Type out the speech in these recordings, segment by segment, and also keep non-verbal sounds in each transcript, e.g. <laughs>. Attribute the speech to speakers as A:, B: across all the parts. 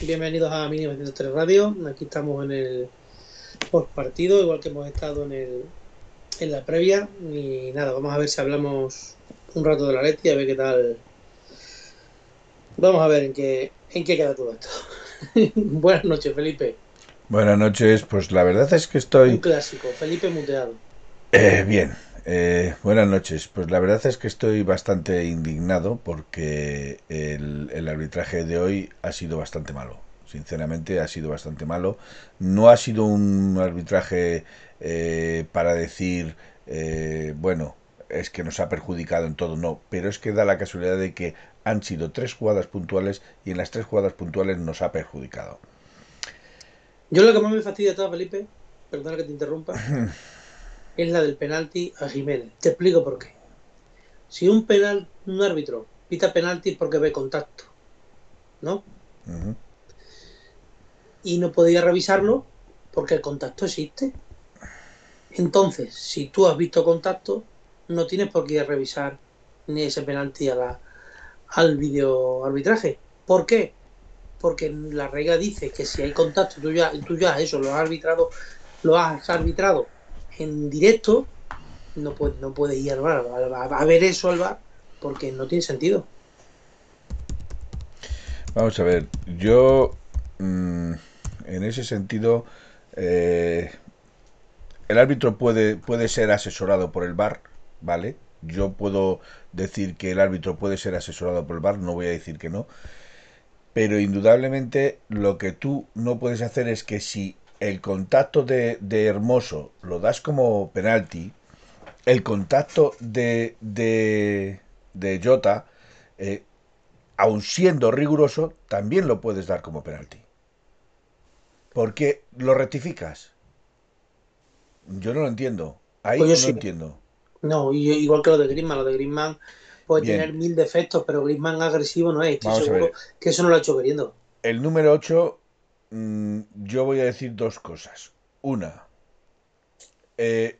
A: bienvenidos a 1903 Radio. Aquí estamos en el post partido, igual que hemos estado en, el, en la previa. Y nada, vamos a ver si hablamos un rato de la Leti, a ver qué tal. Vamos a ver en qué, en qué queda todo esto. <laughs> Buenas noches, Felipe.
B: Buenas noches, pues la verdad es que estoy...
A: Un clásico, Felipe muteado.
B: Eh, bien, eh, buenas noches. Pues la verdad es que estoy bastante indignado porque el, el, arbitraje de hoy ha sido bastante malo. Sinceramente ha sido bastante malo. No ha sido un arbitraje eh, para decir, eh, bueno, es que nos ha perjudicado en todo, no. Pero es que da la casualidad de que han sido tres jugadas puntuales y en las tres jugadas puntuales nos ha perjudicado.
A: Yo lo que más me fastidia todo, Felipe, perdona que te interrumpa, <laughs> es la del penalti a Jiménez. Te explico por qué. Si un penal, un árbitro pita penalti porque ve contacto, ¿no?
B: Uh -huh.
A: Y no podía revisarlo porque el contacto existe. Entonces, si tú has visto contacto, no tienes por qué revisar ni ese penalti a la, al video arbitraje. ¿Por qué? Porque la regla dice que si hay contacto, tú ya, tú ya eso lo has arbitrado, lo has arbitrado en directo, no puede, no puede ir al bar, a, a, ver eso al bar, porque no tiene sentido.
B: Vamos a ver, yo mmm, en ese sentido, eh, el árbitro puede, puede ser asesorado por el bar, ¿vale? Yo puedo decir que el árbitro puede ser asesorado por el bar, no voy a decir que no, pero indudablemente lo que tú no puedes hacer es que si el contacto de, de Hermoso lo das como penalti, el contacto de, de, de Jota, eh, aun siendo riguroso, también lo puedes dar como penalti. Porque lo rectificas. Yo no lo entiendo. Ahí pues no sí. entiendo.
A: No, igual que lo de Griezmann. Lo de Griezmann puede Bien. tener mil defectos, pero Griezmann agresivo no es. Estoy
B: Vamos
A: seguro que eso no lo ha hecho queriendo.
B: El número 8 Mm, yo voy a decir dos cosas. Una, eh,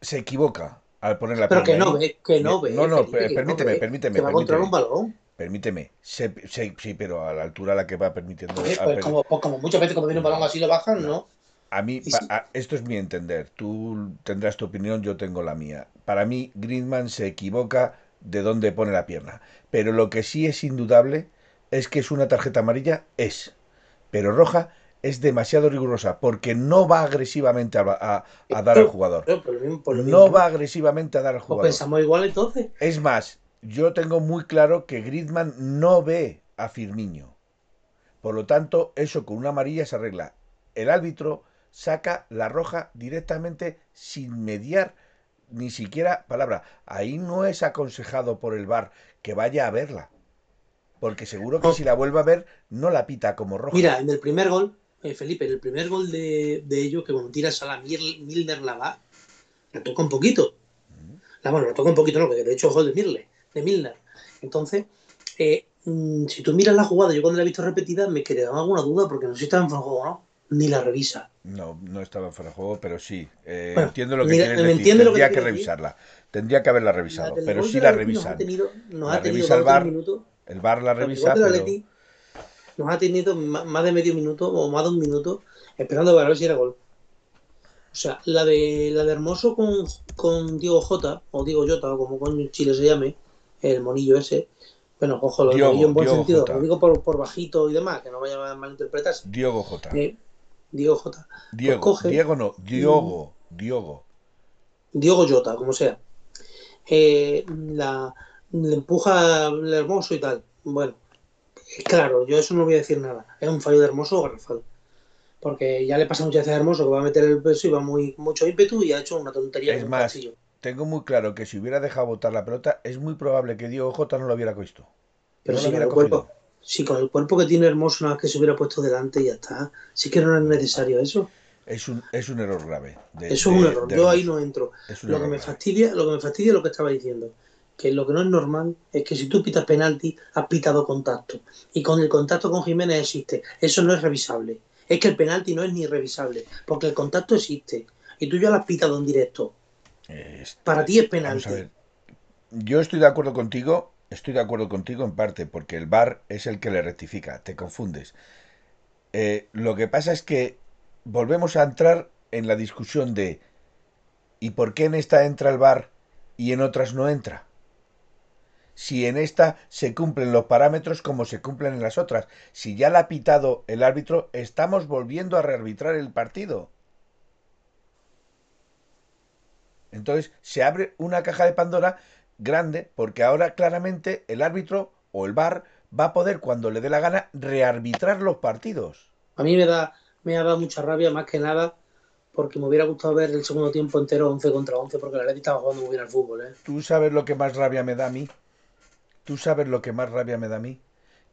B: se equivoca al poner la
A: Pero que no ve, que no ve.
B: No, no,
A: Felipe,
B: permíteme,
A: no
B: permíteme.
A: Que va a controlar un balón.
B: Permíteme. Sí, pero a la altura a la que va permitiendo.
A: Pues,
B: a,
A: pues como, pues como, muchas veces cuando viene un balón así lo bajan, ¿no?
B: A mí,
A: Sí.
B: a, esto es mi entender. Tú tendrás tu opinión, yo tengo la mía. Para mí, Griezmann se equivoca de dónde pone la pierna. Pero lo que sí es indudable es que es una tarjeta amarilla, es. Pero roja es demasiado rigurosa porque no va agresivamente a, a, a dar al jugador. No va agresivamente a dar al
A: Pues
B: jugador.
A: pensamos igual entonces.
B: Es más, yo tengo muy claro que Griezmann no ve a Firmino. Por lo tanto, eso con una amarilla se arregla. El árbitro saca la roja directamente sin mediar ni siquiera palabra. Ahí no es aconsejado por el VAR que vaya a verla. Porque seguro que si la vuelve a ver, no la pita como roja.
A: Mira, en el primer gol, eh, Felipe, en el primer gol de, de ellos, que cuando tiras a la Mil- Milner la va, la toca un poquito. La, bueno, la toca un poquito, no, porque de hecho es gol de Milner. De Milner. Entonces, eh, mm, si tú miras la jugada, yo cuando la he visto repetida me quedaba alguna duda porque no sé si estaba en fuera de juego o no. Ni la revisa.
B: No, no estaba fuera de juego, pero sí. Eh,
A: Bueno,
B: entiendo lo que
A: mira,
B: quieres decir.
A: lo
B: Tendría
A: te
B: que, revisarla. Tendría que haberla
A: La
B: revisado. Pero sí la
A: Atleti Nos ha tenido, nos
B: La
A: ha tenido
B: revisa el
A: minutos.
B: El VAR la revisa, pero
A: nos ha tenido más de medio minuto o más de un minuto esperando para ver si era gol. O sea, la de la de Hermoso con, con Diego Jota, o Diego Jota, o como con Chile se llame, el monillo ese, Bueno, ojo, lo
B: Diogo,
A: digo en buen
B: Diogo
A: sentido,
B: Jota.
A: lo digo por, por bajito y demás, que no vaya a malinterpretarse.
B: Diogo J.
A: Eh, Diego J.
B: Diego,
A: coge-
B: Diego no, Diogo, Diogo.
A: Diego Jota, como sea. Eh, la, le empuja el hermoso y tal. Bueno, claro, yo eso no voy a decir nada. Es un fallo de hermoso o garrafal. Porque ya le pasa muchas veces a Hermoso que va a meter el peso y va muy mucho ímpetu y ha hecho una tontería.
B: Es más. Tengo muy claro que si hubiera dejado botar la pelota, es muy probable que Diego J no lo hubiera visto.
A: Pero
B: no
A: si con, el cuerpo, si con el cuerpo que tiene Hermoso, nada más que se hubiera puesto delante y ya está. Sí que no es necesario eso.
B: Es un, es un error grave. de-
A: Eso es
B: de-
A: un error. Yo ahí no entro. Lo que me fastidia, lo que me fastidia es lo que estaba diciendo. Que lo que no es normal es que si tú pitas penalti, has pitado contacto. Y con el contacto con Jiménez existe. Eso no es revisable. Es que el penalti no es ni revisable. Porque el contacto existe. Y tú ya lo has pitado en directo. Para ti es penalti.
B: a ver. Yo estoy de acuerdo contigo, estoy de acuerdo contigo en parte, porque el VAR es el que le rectifica, te confundes. Eh, lo que pasa es que volvemos a entrar en la discusión de ¿y por qué en esta entra el VAR y en otras no entra? Si en esta se cumplen los parámetros como se cumplen en las otras. Si ya la ha pitado el árbitro, estamos volviendo a rearbitrar el partido. Entonces se abre una caja de Pandora grande porque ahora claramente el árbitro o el VAR va a poder cuando le dé la gana rearbitrar los partidos.
A: A mí me da, me ha dado mucha rabia, más que nada, porque me hubiera gustado ver el segundo tiempo entero 11 contra 11, porque la Leti estaba jugando muy bien al fútbol. ¿eh?
B: ¿Tú sabes lo que más rabia me da a mí? ¿Tú sabes lo que más rabia me da a mí?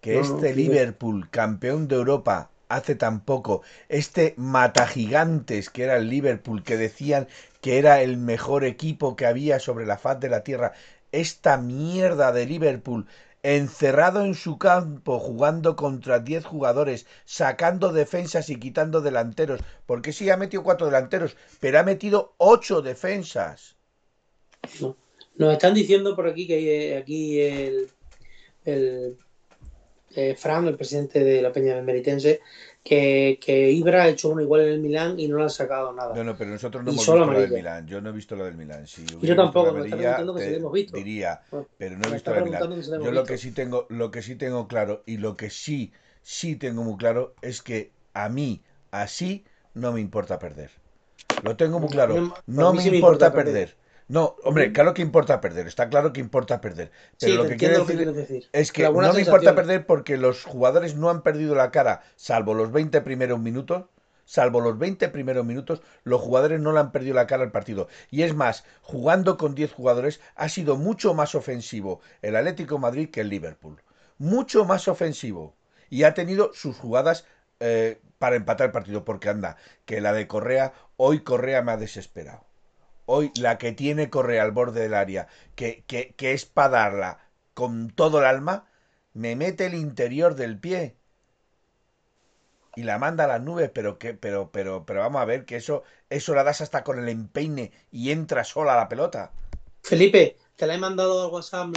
B: Que
A: No,
B: este. Liverpool, campeón de Europa hace tan poco, este matagigantes que era el Liverpool, que decían que era el mejor equipo que había sobre la faz de la tierra, esta mierda de Liverpool encerrado en su campo jugando contra 10 jugadores, sacando defensas y quitando delanteros, porque sí ha metido cuatro delanteros, pero ha metido ocho defensas.
A: ¿no? Nos están diciendo por aquí que eh, aquí el, el eh, Fran, el presidente de la Peña Meritense, que, que Ibra ha hecho uno igual en el Milán y no le han sacado nada.
B: No, no, pero nosotros no
A: Y
B: hemos visto la del. Milán. Yo no he visto la del Milán. Si
A: yo tampoco, me está preguntando que si la hemos visto.
B: Diría,
A: Bueno,
B: pero no he visto la del Milán.
A: si
B: Yo lo que sí tengo, lo que sí tengo claro y lo que sí, sí tengo muy claro es que a mí así no me importa perder. Lo tengo muy
A: A
B: claro. No me importa
A: importa perder.
B: perder. No, hombre, claro que importa perder. Está claro que importa perder. Pero
A: sí,
B: lo que quiero
A: que
B: decir es que no me importa perder porque los jugadores no han perdido la cara, salvo los 20 primeros minutos. Salvo los 20 primeros minutos, los jugadores no le han perdido la cara al partido. Y es más, jugando con 10 jugadores, ha sido mucho más ofensivo el Atlético de Madrid que el Liverpool. Mucho más ofensivo. Y ha tenido sus jugadas eh, para empatar el partido. Porque anda, que la de Correa, hoy Correa me ha desesperado. Hoy la que tiene Correa al borde del área, que, que, que es para darla con todo el alma, me mete el interior del pie y la manda a las nubes, pero que, pero, pero, pero vamos a ver que eso, eso la das hasta con el empeine y entra sola la pelota.
A: Felipe, te la he mandado al WhatsApp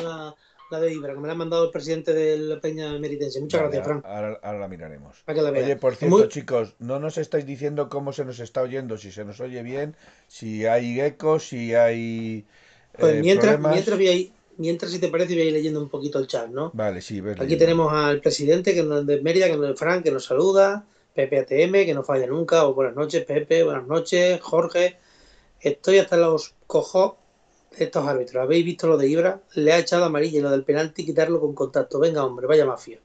A: la de Ibra, que me la ha mandado el presidente de la Peña Meritense. Muchas
B: Vale,
A: gracias, Fran.
B: ahora, ahora la miraremos.
A: Para que la veas.
B: Oye, por cierto,
A: muy-
B: chicos, no nos estáis diciendo cómo se nos está oyendo, si se nos oye bien, si hay ecos, si hay
A: Pues
B: eh,
A: mientras,
B: problemas.
A: mientras, voy a ir- mientras, si te parece, voy a ir leyendo un poquito el chat, ¿no?
B: Vale, sí, ves
A: Aquí tenemos al presidente que nos, de Mérida, que nos, Fran, que nos saluda, Pepe ATM, que no falla nunca, o buenas noches, Pepe, buenas noches, Jorge. Estoy hasta los cojos estos árbitros. ¿Habéis visto lo de Ibra? Le ha echado amarilla y lo del penalti quitarlo con contacto. Venga, hombre, vaya mafia.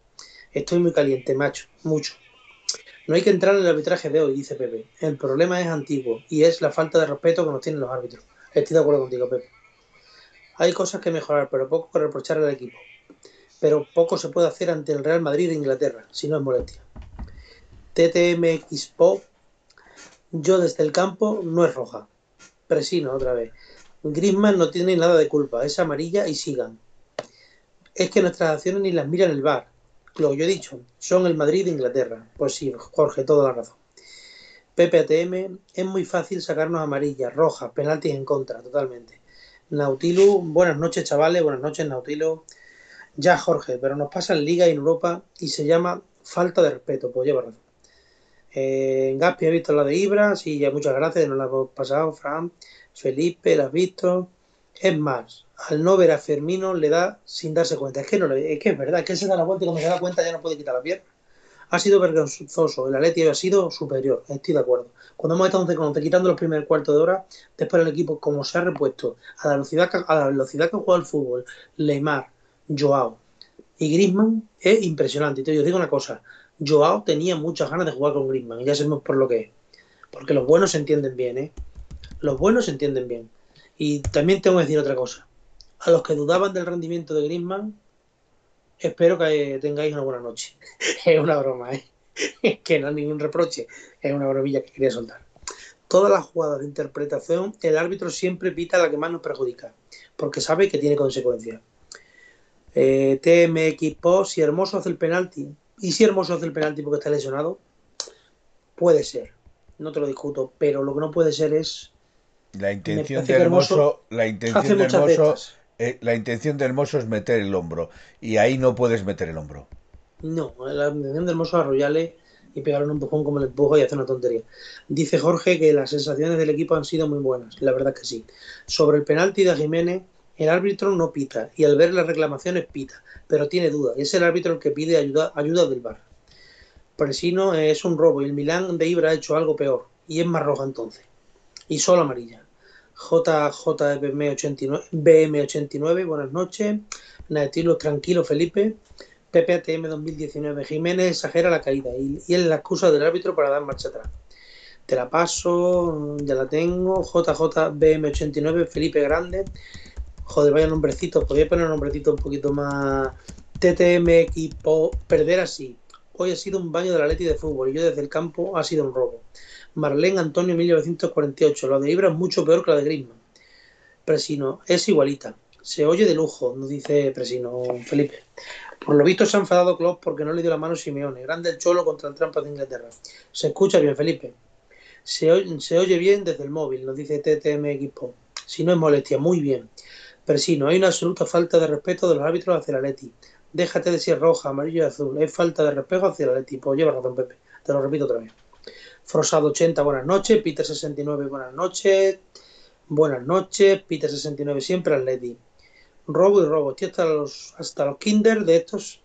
A: Estoy muy caliente, macho, mucho. No hay que entrar en el arbitraje de hoy, dice Pepe. El problema es antiguo y es la falta de respeto que nos tienen los árbitros. Estoy de acuerdo contigo, Pepe. Hay cosas que mejorar, pero poco que reprochar al equipo. Pero poco se puede hacer ante el Real Madrid de Inglaterra, si no es molestia. TTMX Pop, yo desde el campo no es roja. Presino otra vez. Griezmann no tiene nada de culpa, es amarilla y sigan. Es que nuestras acciones ni las miran el bar. Lo que yo he dicho, son el Madrid de Inglaterra. Pues sí, Jorge, toda la razón. PPATM, es muy fácil sacarnos amarillas, rojas, penaltis en contra, totalmente. Nautilus, buenas noches chavales, buenas noches Nautilus. Ya Jorge, pero nos pasa en Liga y en Europa y se llama falta de respeto, pues lleva razón. Eh, Gaspi ha visto la de Ibra, sí, ya muchas gracias, nos la hemos pasado, Fran, Felipe, la has visto. Es más, al no ver a Fermino le da sin darse cuenta. Es que no es que es verdad, es que se da la vuelta y cuando se da cuenta ya no puede quitar la pierna. Ha sido vergonzoso, el Atleti ha sido superior, estoy de acuerdo. Cuando hemos estado quitando los primeros cuartos de hora, después el equipo, como se ha repuesto a la velocidad que, a la velocidad que juega el fútbol, Leymar, Joao y Griezmann, es impresionante. Y te digo una cosa, Joao tenía muchas ganas de jugar con Griezmann, y ya sabemos por lo que es. Porque los buenos se entienden bien, ¿eh? Los buenos se entienden bien. Y también tengo que decir otra cosa. A los que dudaban del rendimiento de Griezmann, espero que tengáis una buena noche. <laughs> es una broma, ¿eh? <laughs> que no es ningún reproche, es una bromilla que quería soltar. Todas las jugadas de interpretación, el árbitro siempre pita la que más nos perjudica, porque sabe que tiene consecuencias. Eh, si Hermoso hace el penalti, y si Hermoso hace el penalti porque está lesionado, puede ser, no te lo discuto, pero lo que no puede ser es
B: la intención de Hermoso, la intención de Hermoso, eh, la intención de Hermoso es meter el hombro y ahí no puedes meter el hombro.
A: No, la intención de Hermoso es arrollarle y pegarle un empujón como el empujo y hacer una tontería. Dice Jorge que las sensaciones del equipo han sido muy buenas, la verdad que sí. Sobre el penalti de Jiménez, el árbitro no pita y al ver las reclamaciones pita, pero tiene duda. Es el árbitro el que pide ayuda, ayuda del bar. Presino es un robo y el Milán de Ibra ha hecho algo peor y es más roja entonces. Y solo amarilla. JJBM89, BM89, buenas noches. Naetilo, tranquilo, Felipe. PPATM 2019. Jiménez exagera la caída y, y, es la excusa del árbitro para dar marcha atrás. Te la paso, ya la tengo. JJBM89, Felipe Grande. Joder, vaya nombrecito. Podría poner un nombrecito un poquito más. TTM equipo. Perder así. Hoy ha sido un baño de la Leti de fútbol y yo desde el campo ha sido un robo. Marlene Antonio 1948. La de Ibra es mucho peor que la de Griezmann. Presino, es igualita. Se oye de lujo, nos dice Presino Felipe. Por lo visto se ha enfadado Klopp porque no le dio la mano a Simeone. Grande el cholo contra el trampa de Inglaterra. Se escucha bien, Felipe. Se oye, bien desde el móvil, nos dice TTM Equipo. Si no es molestia, muy bien. Presino, hay una absoluta falta de respeto de los árbitros hacia la Leti. Déjate de ser roja, amarillo y azul. Es falta de respeto hacia la Leti. Pues lleva razón, Pepe. Te lo repito otra vez. Frosado 80, buenas noches. Peter 69, buenas noches. Buenas noches. Peter 69, siempre al Leti. Robo y robo. Estoy hasta los, hasta los kinder de estos,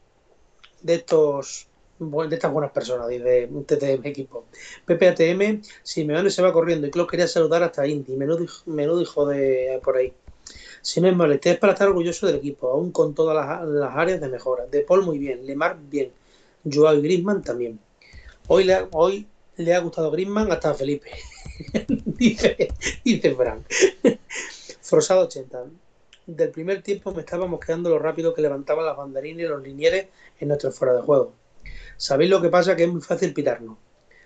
A: de estos, de estas buenas personas, dice TTM equipo. PPATM, Simeone se va corriendo y Klopp quería saludar hasta Indy. Menudo, menudo hijo de por ahí. Si no es molestia, es para estar orgulloso del equipo, aún con todas las, las, áreas de mejora. De Paul muy bien, Lemar bien, Joao y Griezmann también. Hoy hoy le ha gustado Griezmann hasta Felipe. <laughs> dice, dice Frank. Frosado 80. Del primer tiempo me estábamos quedando lo rápido que levantaban las banderines y los linieres en nuestro fuera de juego. ¿Sabéis lo que pasa? Que es muy fácil pitarnos.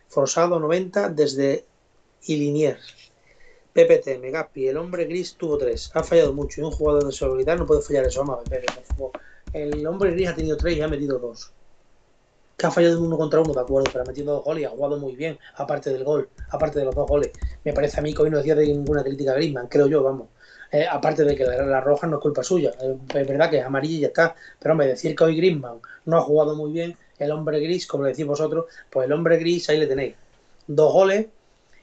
A: Frosado 90 desde Ilinier. PPT, Megaspi, el hombre gris tuvo 3. Ha fallado mucho y un jugador de seguridad no puede fallar eso. A El hombre gris ha tenido 3 y ha metido 2 que ha fallado uno contra uno, de acuerdo, pero ha metido dos goles y ha jugado muy bien, aparte del gol, aparte de los dos goles. Me parece a mí que hoy no decía de ninguna crítica a Griezmann, creo yo, vamos. Eh, aparte de que la, la, roja no es culpa suya, eh, es verdad que es amarilla y ya está, pero hombre, decir que hoy Griezmann no ha jugado muy bien, el hombre gris, como le decís vosotros, pues el hombre gris ahí le tenéis. Dos goles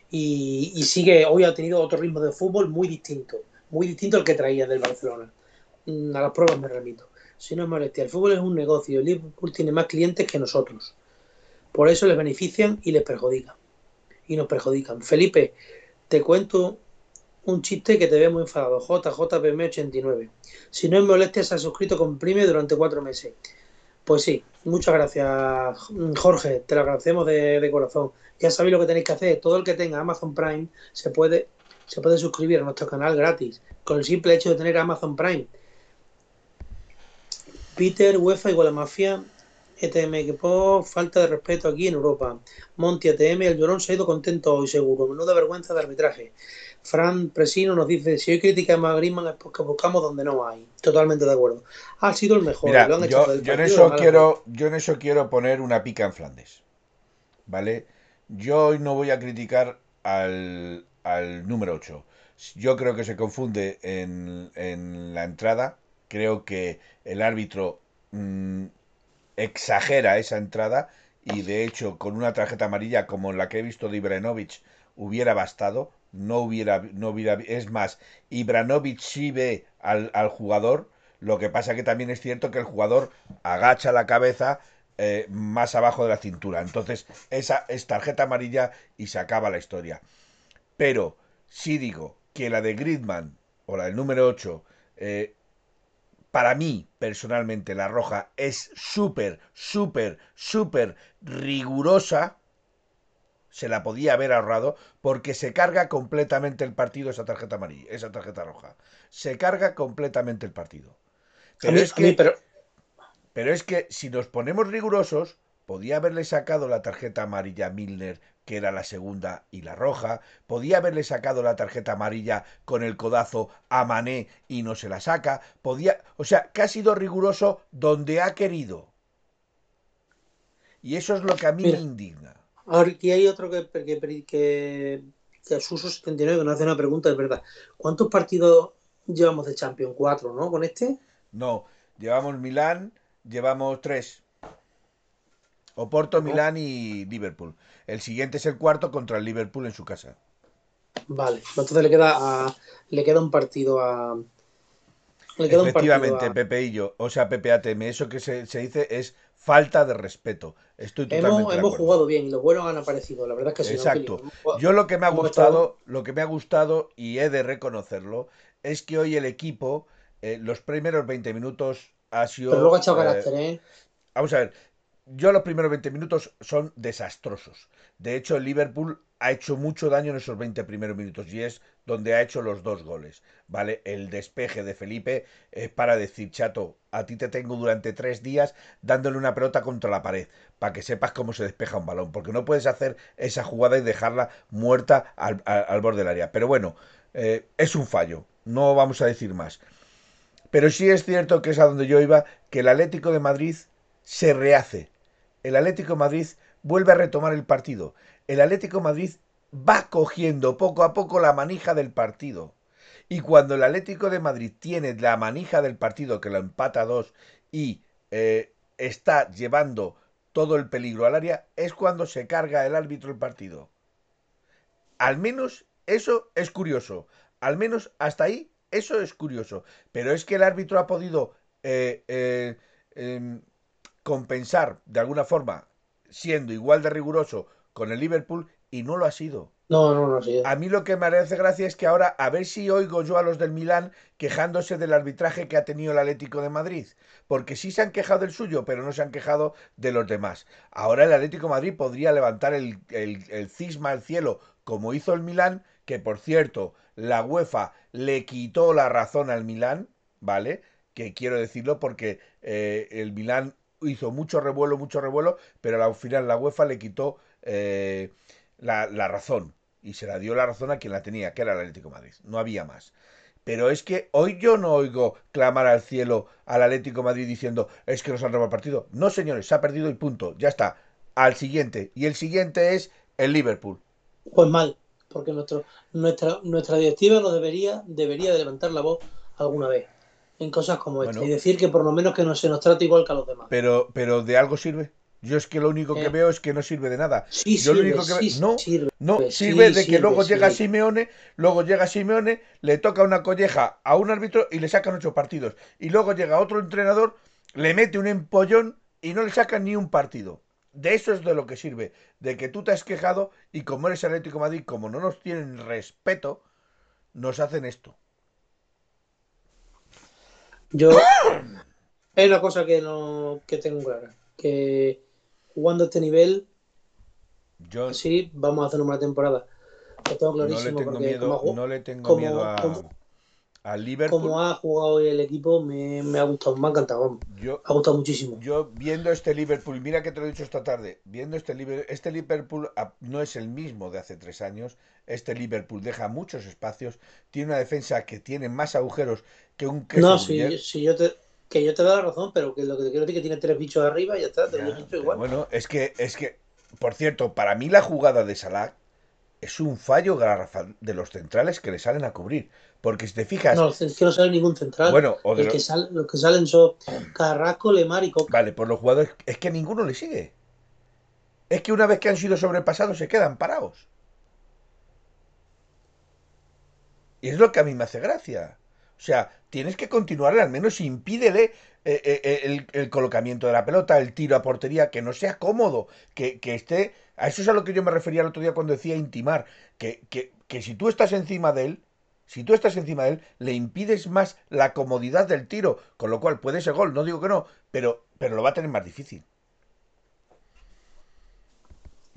A: y, sigue, hoy ha tenido otro ritmo de fútbol muy distinto, muy distinto al que traía del Barcelona. Mm, a las pruebas me remito si no es molestia. El fútbol es un negocio. El Liverpool tiene más clientes que nosotros. Por eso les benefician y les perjudican. Y nos perjudican. Felipe, te cuento un chiste que te ve muy enfadado. JJPM89. Si no es molestia, se ha suscrito con Prime durante cuatro meses. Pues sí, muchas gracias, Jorge. Te lo agradecemos de, de, corazón. Ya sabéis lo que tenéis que hacer. Todo el que tenga Amazon Prime se puede, se puede suscribir a nuestro canal gratis. Con el simple hecho de tener Amazon Prime. Peter, UEFA igual a Mafia, ETM Equipo, falta de respeto aquí en Europa. Monti ATM, el llorón se ha ido contento hoy seguro. Menuda vergüenza de arbitraje. Fran Presino nos dice, si hoy criticamos a Griezmann es porque buscamos donde no hay. Totalmente de acuerdo. Ha sido el mejor.
B: Mira, yo, yo, en eso quiero, yo en eso quiero poner una pica en Flandes. ¿Vale? Yo hoy no voy a criticar al, al número 8. Yo creo que se confunde en, en la entrada Creo que el árbitro mmm, exagera esa entrada y de hecho con una tarjeta amarilla como la que he visto de Ibrahimovic hubiera bastado no hubiera, no hubiera, es más, Ibranovic sí ve al, al jugador, lo que pasa que también es cierto que el jugador agacha la cabeza eh, más abajo de la cintura. Entonces, esa es tarjeta amarilla y se acaba la historia. Pero, si digo que la de Gridman o la del número 8, eh, para mí, personalmente, la roja es súper, súper, súper rigurosa. Se la podía haber ahorrado porque se carga completamente el partido esa tarjeta amarilla, esa tarjeta roja. Se carga completamente el partido. Pero es que, pero... pero es que si nos ponemos rigurosos, podía haberle sacado la tarjeta amarilla a Milner que era la segunda y la roja, podía haberle sacado la tarjeta amarilla con el codazo a Mané y no se la saca, podía, o sea, que ha sido riguroso donde ha querido. Y eso es lo que a mí me indigna.
A: Ahora, aquí hay otro que, que, que, que Suso 79 que nos hace una pregunta, es verdad. ¿Cuántos partidos llevamos de Champions? ¿Cuatro, no? ¿Con este?
B: No, llevamos Milán, llevamos tres. Oporto, Milán y Liverpool. El siguiente es el cuarto contra el Liverpool en su casa.
A: Vale, entonces le queda a, le queda un partido a.
B: Le queda Efectivamente, un Pepe y yo, o sea, Pepe ATM, eso que se, se dice es falta de respeto. Estoy totalmente
A: hemos, hemos jugado bien y los buenos han aparecido, la verdad es que sí.
B: Exacto. yo lo que me ha gustado, lo que me ha gustado y he de reconocerlo, es que hoy el equipo, eh, los primeros 20 minutos ha sido.
A: Pero luego ha echado eh, carácter, ¿eh?
B: Vamos a ver, yo los primeros 20 minutos son desastrosos. De hecho, el Liverpool ha hecho mucho daño en esos 20 primeros minutos y es donde ha hecho los dos goles. ¿Vale? El despeje de Felipe es para decir, chato, a ti te tengo durante tres días dándole una pelota contra la pared para que sepas cómo se despeja un balón. Porque no puedes hacer esa jugada y dejarla muerta al, borde del área. Pero bueno, eh, es un fallo. No vamos a decir más. Pero sí es cierto que es a donde yo iba, que el Atlético de Madrid se rehace el Atlético Madrid vuelve a retomar el partido. El Atlético Madrid va cogiendo poco a poco la manija del partido. Y cuando el Atlético de Madrid tiene la manija del partido que lo empata a dos y eh, está llevando todo el peligro al área, es cuando se carga el árbitro el partido. Al menos eso es curioso. Al menos hasta ahí eso es curioso. Pero es que el árbitro ha podido eh, eh, em, compensar de alguna forma siendo igual de riguroso con el Liverpool y no lo ha sido.
A: No, no, no ha sido.
B: A mí lo que me hace gracia es que ahora a ver si oigo yo a los del Milán quejándose del arbitraje que ha tenido el Atlético de Madrid. Porque sí se han quejado del suyo, pero no se han quejado de los demás. Ahora el Atlético de Madrid podría levantar el, el cisma al cielo como hizo el Milán, que por cierto, la UEFA le quitó la razón al Milán, ¿vale? Que quiero decirlo porque eh, el Milán hizo mucho revuelo, mucho revuelo, pero al final la UEFA le quitó eh, la, razón y se la dio la razón a quien la tenía, que era el Atlético Madrid. No había más. Pero es que hoy yo no oigo clamar al cielo al Atlético Madrid diciendo es que nos han robado el partido. No, señores, se ha perdido y punto. Ya está. Al siguiente. Y el siguiente es el Liverpool.
A: Pues mal, porque nuestro, nuestra, nuestra directiva debería, debería de levantar la voz alguna vez en cosas como esta y decir que por lo menos que no se nos trate igual que a los demás.
B: Pero, pero ¿de algo sirve? Yo es que lo único que eh. veo es que no sirve de nada.
A: Sí,
B: Yo
A: sirve,
B: lo único que
A: sí,
B: no,
A: sirve,
B: no sirve de que luego llega Simeone, luego llega Simeone, le toca una colleja a un árbitro y le sacan ocho partidos. Y luego llega otro entrenador, le mete un empollón y no le sacan ni un partido. De eso es de lo que sirve, de que tú te has quejado y como eres Atlético Madrid, como no nos tienen respeto, nos hacen esto.
A: Yo es una cosa que no que tengo clara, que jugando a este nivel
B: yo
A: sí vamos a hacer una temporada. Lo tengo clarísimo
B: no le tengo miedo, no le tengo miedo a, al Liverpool.
A: Como ha jugado hoy el equipo, me, ha gustado, me ha encantado. Yo, ha gustado muchísimo.
B: Yo viendo este Liverpool, mira que te lo he dicho esta tarde, viendo este Liverpool, este Liverpool no es el mismo de hace tres años. Este Liverpool deja muchos espacios, tiene una defensa que tiene más agujeros que un queso.
A: No, si, si yo te, que yo te doy la razón, pero que lo que te quiero decir es que tiene tres bichos arriba y ya está, te lo he dicho igual.
B: Bueno, es que, es que, por cierto, para mí la jugada de Salah es un fallo garrafal de los centrales que le salen a cubrir. Porque si te fijas.
A: No, es que no sale ningún central.
B: Bueno,
A: o que sale, los que salen son Carrasco, Lemar y Coca.
B: Vale, por los jugadores. Es que ninguno le sigue. Es que una vez que han sido sobrepasados se quedan parados. Y es lo que a mí me hace gracia. O sea, tienes que continuarle, al menos impídele eh, eh, eh, el, el colocamiento de la pelota, el tiro a portería, que no sea cómodo, que, que esté... A eso es a lo que yo me refería el otro día cuando decía intimar, que, que, que si tú estás encima de él, si tú estás encima de él, le impides más la comodidad del tiro, con lo cual puede ser gol, no digo que no, pero, pero lo va a tener más difícil.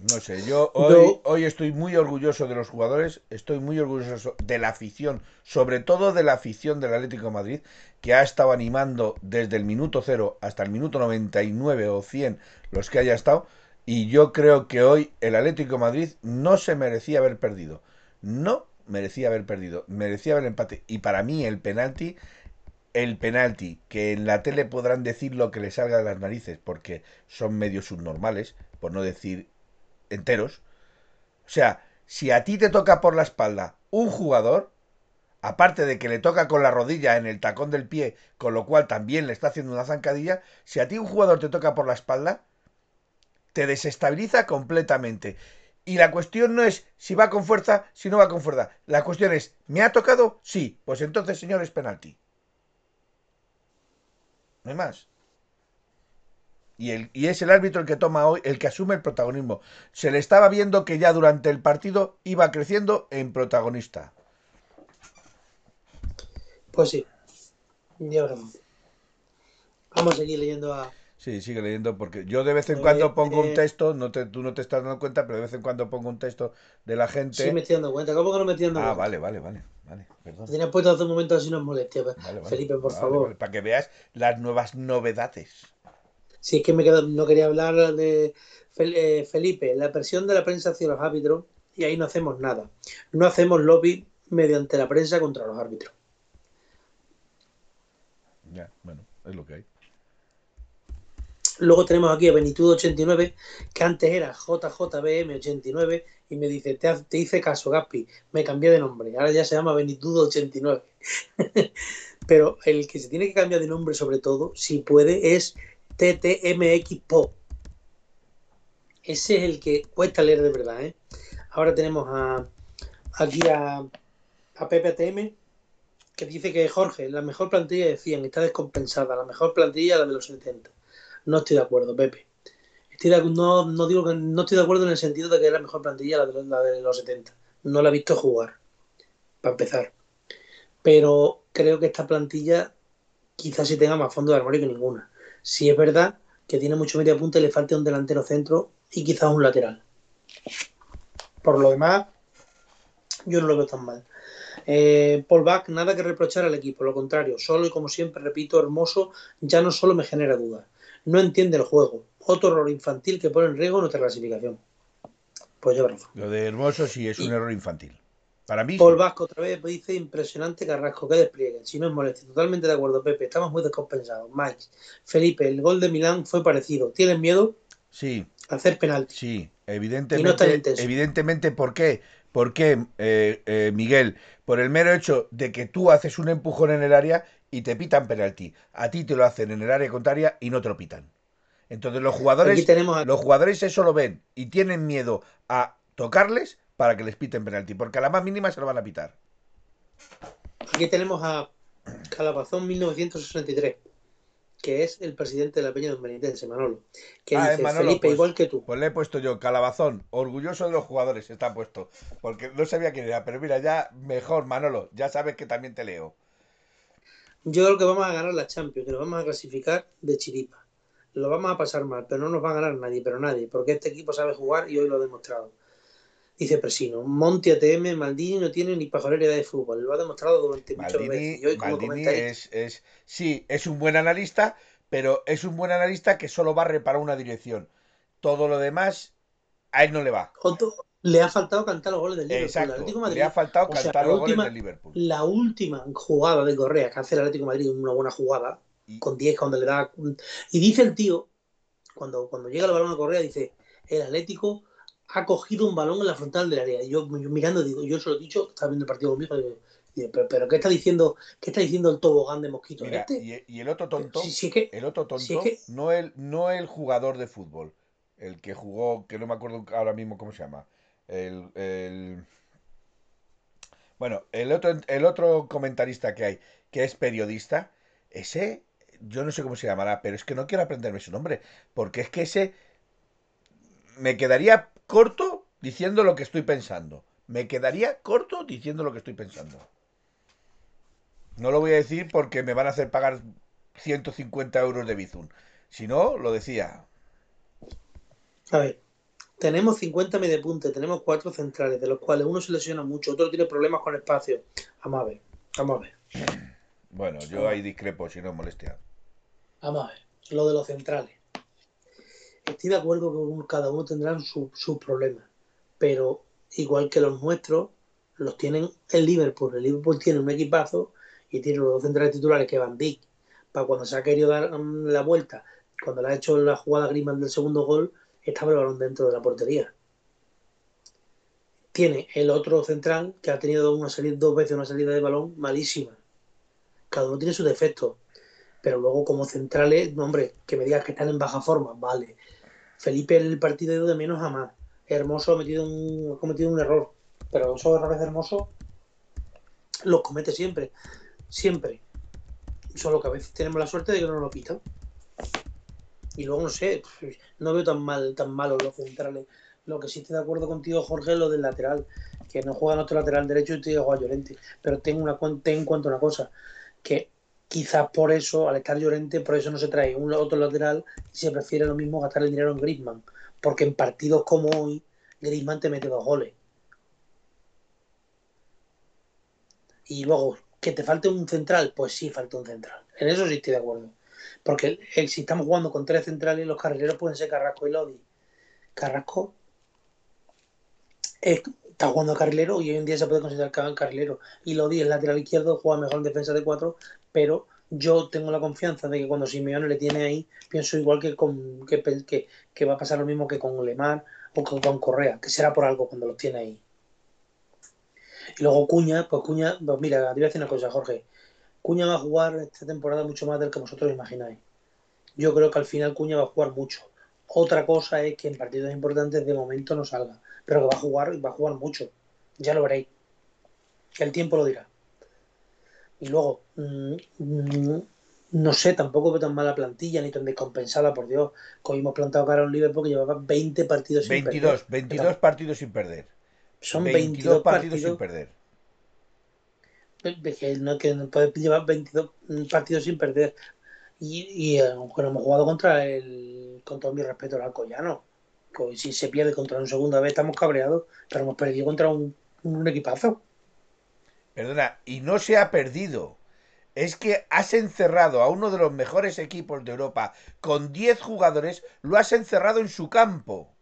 B: No sé, yo hoy, hoy estoy muy orgulloso de los jugadores, estoy muy orgulloso de la afición, sobre todo de la afición del Atlético de Madrid, que ha estado animando desde el minuto cero hasta el minuto 99 o 100 los que haya estado, y yo creo que hoy el Atlético de Madrid no se merecía haber perdido, no merecía haber perdido, merecía haber empate, y para mí el penalti, el penalti, que en la tele podrán decir lo que les salga de las narices, porque son medios subnormales, por no decir enteros. O sea, si a ti te toca por la espalda un jugador, aparte de que le toca con la rodilla en el tacón del pie, con lo cual también le está haciendo una zancadilla, si a ti un jugador te toca por la espalda, te desestabiliza completamente. Y la cuestión no es si va con fuerza, si no va con fuerza. La cuestión es, ¿me ha tocado? Sí. Pues entonces, señor, es penalti. No hay más. Y, el, y es el árbitro el que toma hoy, el que asume el protagonismo. Se le estaba viendo que ya durante el partido iba creciendo en protagonista.
A: Pues sí. Ya veremos. Vamos a seguir leyendo a.
B: Sí, sigue leyendo porque yo de vez en cuando pongo un
A: eh.
B: texto, no te, tú no te estás dando cuenta, pero de vez en cuando pongo un texto de la gente.
A: Sí, me estoy dando cuenta. ¿Cómo que no me estoy dando
B: Ah,
A: cuenta?
B: vale, vale, vale, vale, perdón.
A: Te tenías puesto hace un momento así no es molestia.
B: Vale, vale.
A: Felipe, por favor.
B: para que veas las nuevas novedades.
A: Si es que me quedo, no quería hablar de eh, Felipe, la presión de la prensa hacia los árbitros y ahí no hacemos nada. No hacemos lobby mediante la prensa contra los árbitros.
B: Ya, bueno, es lo que hay.
A: Luego tenemos aquí a Benitudo89, que antes era JJBM89, y me dice, te, te hice caso, Gaspi, me cambié de nombre, ahora ya se llama Benitudo89. <laughs> Pero el que se tiene que cambiar de nombre sobre todo, si puede, es TTMXPO. Ese es el que cuesta leer de verdad, ¿eh? Ahora tenemos a, aquí a, a PPTM, que dice que Jorge, la mejor plantilla de 100 está descompensada, la mejor plantilla la de los 70. No estoy de acuerdo, Pepe. Estoy de- no, no digo que no estoy de acuerdo en el sentido de que es la mejor plantilla la de, la de los 70. No la he visto jugar, para empezar. Pero creo que esta plantilla quizás sí tenga más fondo de armario que ninguna. Si es verdad que tiene mucho media punta y le falta un delantero centro y quizás un lateral. Por lo demás, yo no lo veo tan mal. Eh, Paul Bach, nada que reprochar al equipo, lo contrario, solo y como siempre repito, hermoso, ya no solo me genera dudas, no entiende el juego, otro error infantil que pone en riesgo nuestra clasificación. Pues lleva razón.
B: Lo de Hermoso sí es un error infantil. Para mí,
A: Paul. Vasco otra vez dice impresionante Carrasco, que despliegue, si no es molestia, totalmente de acuerdo, Pepe, estamos muy descompensados. Mike, Felipe, el gol de Milán fue parecido, ¿tienen miedo
B: sí,
A: a hacer penalti?
B: sí,
A: Y no
B: evidentemente, evidentemente, ¿por qué? ¿Por qué, eh, eh, Miguel? Por el mero hecho de que tú haces un empujón en el área y te pitan penalti. A ti te lo hacen en el área contraria y no te lo pitan. Entonces los jugadores,
A: Aquí tenemos a-
B: los jugadores eso lo ven y tienen miedo a tocarles para que les piten penalti, porque a la más mínima se lo van a pitar.
A: Aquí tenemos a Calabazón 1963, que es el presidente de la Peña Benitense, Manolo, que
B: Ah,
A: dice,
B: Manolo,
A: Felipe,
B: pues-
A: igual que tú,
B: Pues le he puesto yo, calabazón, orgulloso de los jugadores, está puesto. Porque no sabía quién era, pero mira, ya mejor, Manolo, ya sabes que también te leo.
A: yo creo que vamos a ganar la Champions, que nos vamos a clasificar de chiripa. Lo vamos a pasar mal, pero no nos va a ganar nadie, pero nadie, porque este equipo sabe jugar y hoy lo ha demostrado. Dice Presino, Monti ATM, Maldini no tiene ni pajolera de fútbol, lo ha demostrado durante
B: Maldini,
A: veces. Y hoy como
B: Maldini es, es, sí, es un buen analista, pero es un buen analista que solo barre para una dirección. Todo lo demás, a él no le va.
A: Otto, le ha faltado cantar los goles del Liverpool.
B: Exacto,
A: Madrid
B: le ha faltado
A: o sea,
B: cantar los
A: última-
B: goles del Liverpool.
A: la última jugada de Correa que hace el Atlético de Madrid, una buena jugada,
B: Y-
A: con 10 cuando le da. Y dice el tío, cuando, cuando llega el balón a Correa, dice: el Atlético ha cogido un balón en la frontal del área. Y yo, yo mirando, digo, yo se lo he dicho, estaba viendo el partido conmigo, digo, digo, pero, pero ¿qué está diciendo? ¿Qué está diciendo el tobogán de Mosquito?
B: Mira,
A: este?
B: y, y el otro tonto,
A: sí, es que
B: el otro tonto,
A: si es que-
B: no, el, no el jugador de fútbol, el que jugó, que no me acuerdo ahora mismo cómo se llama, el, el- Bueno, el otro, el otro comentarista que hay, que es periodista, ese, yo no sé cómo se llamará, pero es que no quiero aprenderme su nombre, porque es que ese me quedaría corto diciendo lo que estoy pensando. Me quedaría corto diciendo lo que estoy pensando. No lo voy a decir porque me van a hacer pagar 150 euros de Bizum. Si no, lo decía.
A: A ver, tenemos 50 mediapuntes, tenemos cuatro centrales, de los cuales uno se lesiona mucho, otro tiene problemas con espacio. Vamos a ver, vamos a ver.
B: Bueno, yo ahí discrepo si no molestia.
A: Vamos a ver, lo de los centrales. Estoy de acuerdo que cada uno tendrá sus problemas, pero igual que los nuestros, los tienen el Liverpool. El Liverpool tiene un equipazo y tiene los dos centrales titulares que van Dick. Para cuando se ha querido dar mm, la vuelta, cuando le ha hecho la jugada Griezmann del segundo gol, estaba el balón dentro de la portería. Tiene el otro central que ha tenido una salida, dos veces una salida de balón malísima. Cada uno tiene su defecto. Pero luego, como centrales, hombre, que me digas que están en baja forma, vale. Felipe en el partido de menos a más. Hermoso ha, metido un, ha cometido un error. Pero esos errores de Hermoso los comete siempre. Siempre. Solo que a veces tenemos la suerte de que no lo quitan. Y luego, no sé, no veo tan mal tan malos los centrales. Lo que sí estoy de acuerdo contigo, Jorge, es lo del lateral. Que no juega otro lateral derecho y te digo a Llorente. Pero tengo, una, ten en cuenta una cosa. Que quizás por eso, al estar Llorente, por eso no se trae un otro lateral y se prefiere lo mismo gastar el dinero en Griezmann. Porque en partidos como hoy, Griezmann te mete dos goles. Y luego, que te falte un central, pues sí, falta un central. En eso sí estoy de acuerdo. Porque si estamos jugando con tres centrales, los carrileros pueden ser Carrasco y Lodi. Carrasco está jugando carrilero y hoy en día se puede considerar carrilero. Y Lodi, el lateral izquierdo, juega mejor en defensa de cuatro, pero yo tengo la confianza de que cuando Simeone le tiene ahí, pienso igual que, con, que, que, va a pasar lo mismo que con Lemar o con, con Correa, que será por algo cuando los tiene ahí. Y luego Cuña, pues Cuña, pues mira, te voy a decir una cosa, Jorge. Cuña va a jugar esta temporada mucho más del que vosotros imagináis. Yo creo que al final Cuña va a jugar mucho. Otra cosa es que en partidos importantes de momento no salga, pero que va a jugar y va a jugar mucho. Ya lo veréis. Que el tiempo lo dirá. Y luego, mm, mm, no sé, tampoco veo tan mala plantilla ni tan descompensada, por Dios. Que hemos plantado cara a un Liverpool que llevaba 20 partidos
B: 22, sin perder. 22 partidos sin perder.
A: Son 22, partidos,
B: sin perder.
A: Que no, que puede llevar 22 partidos sin perder. Y, y eh, hemos jugado contra el, con todo mi respeto, al Alcoyano. Si se pierde contra un segunda vez, estamos cabreados, pero hemos perdido contra un, un equipazo.
B: Perdona, y no se ha perdido. Es que has encerrado a uno de los mejores equipos de Europa con 10 jugadores, lo has encerrado en su campo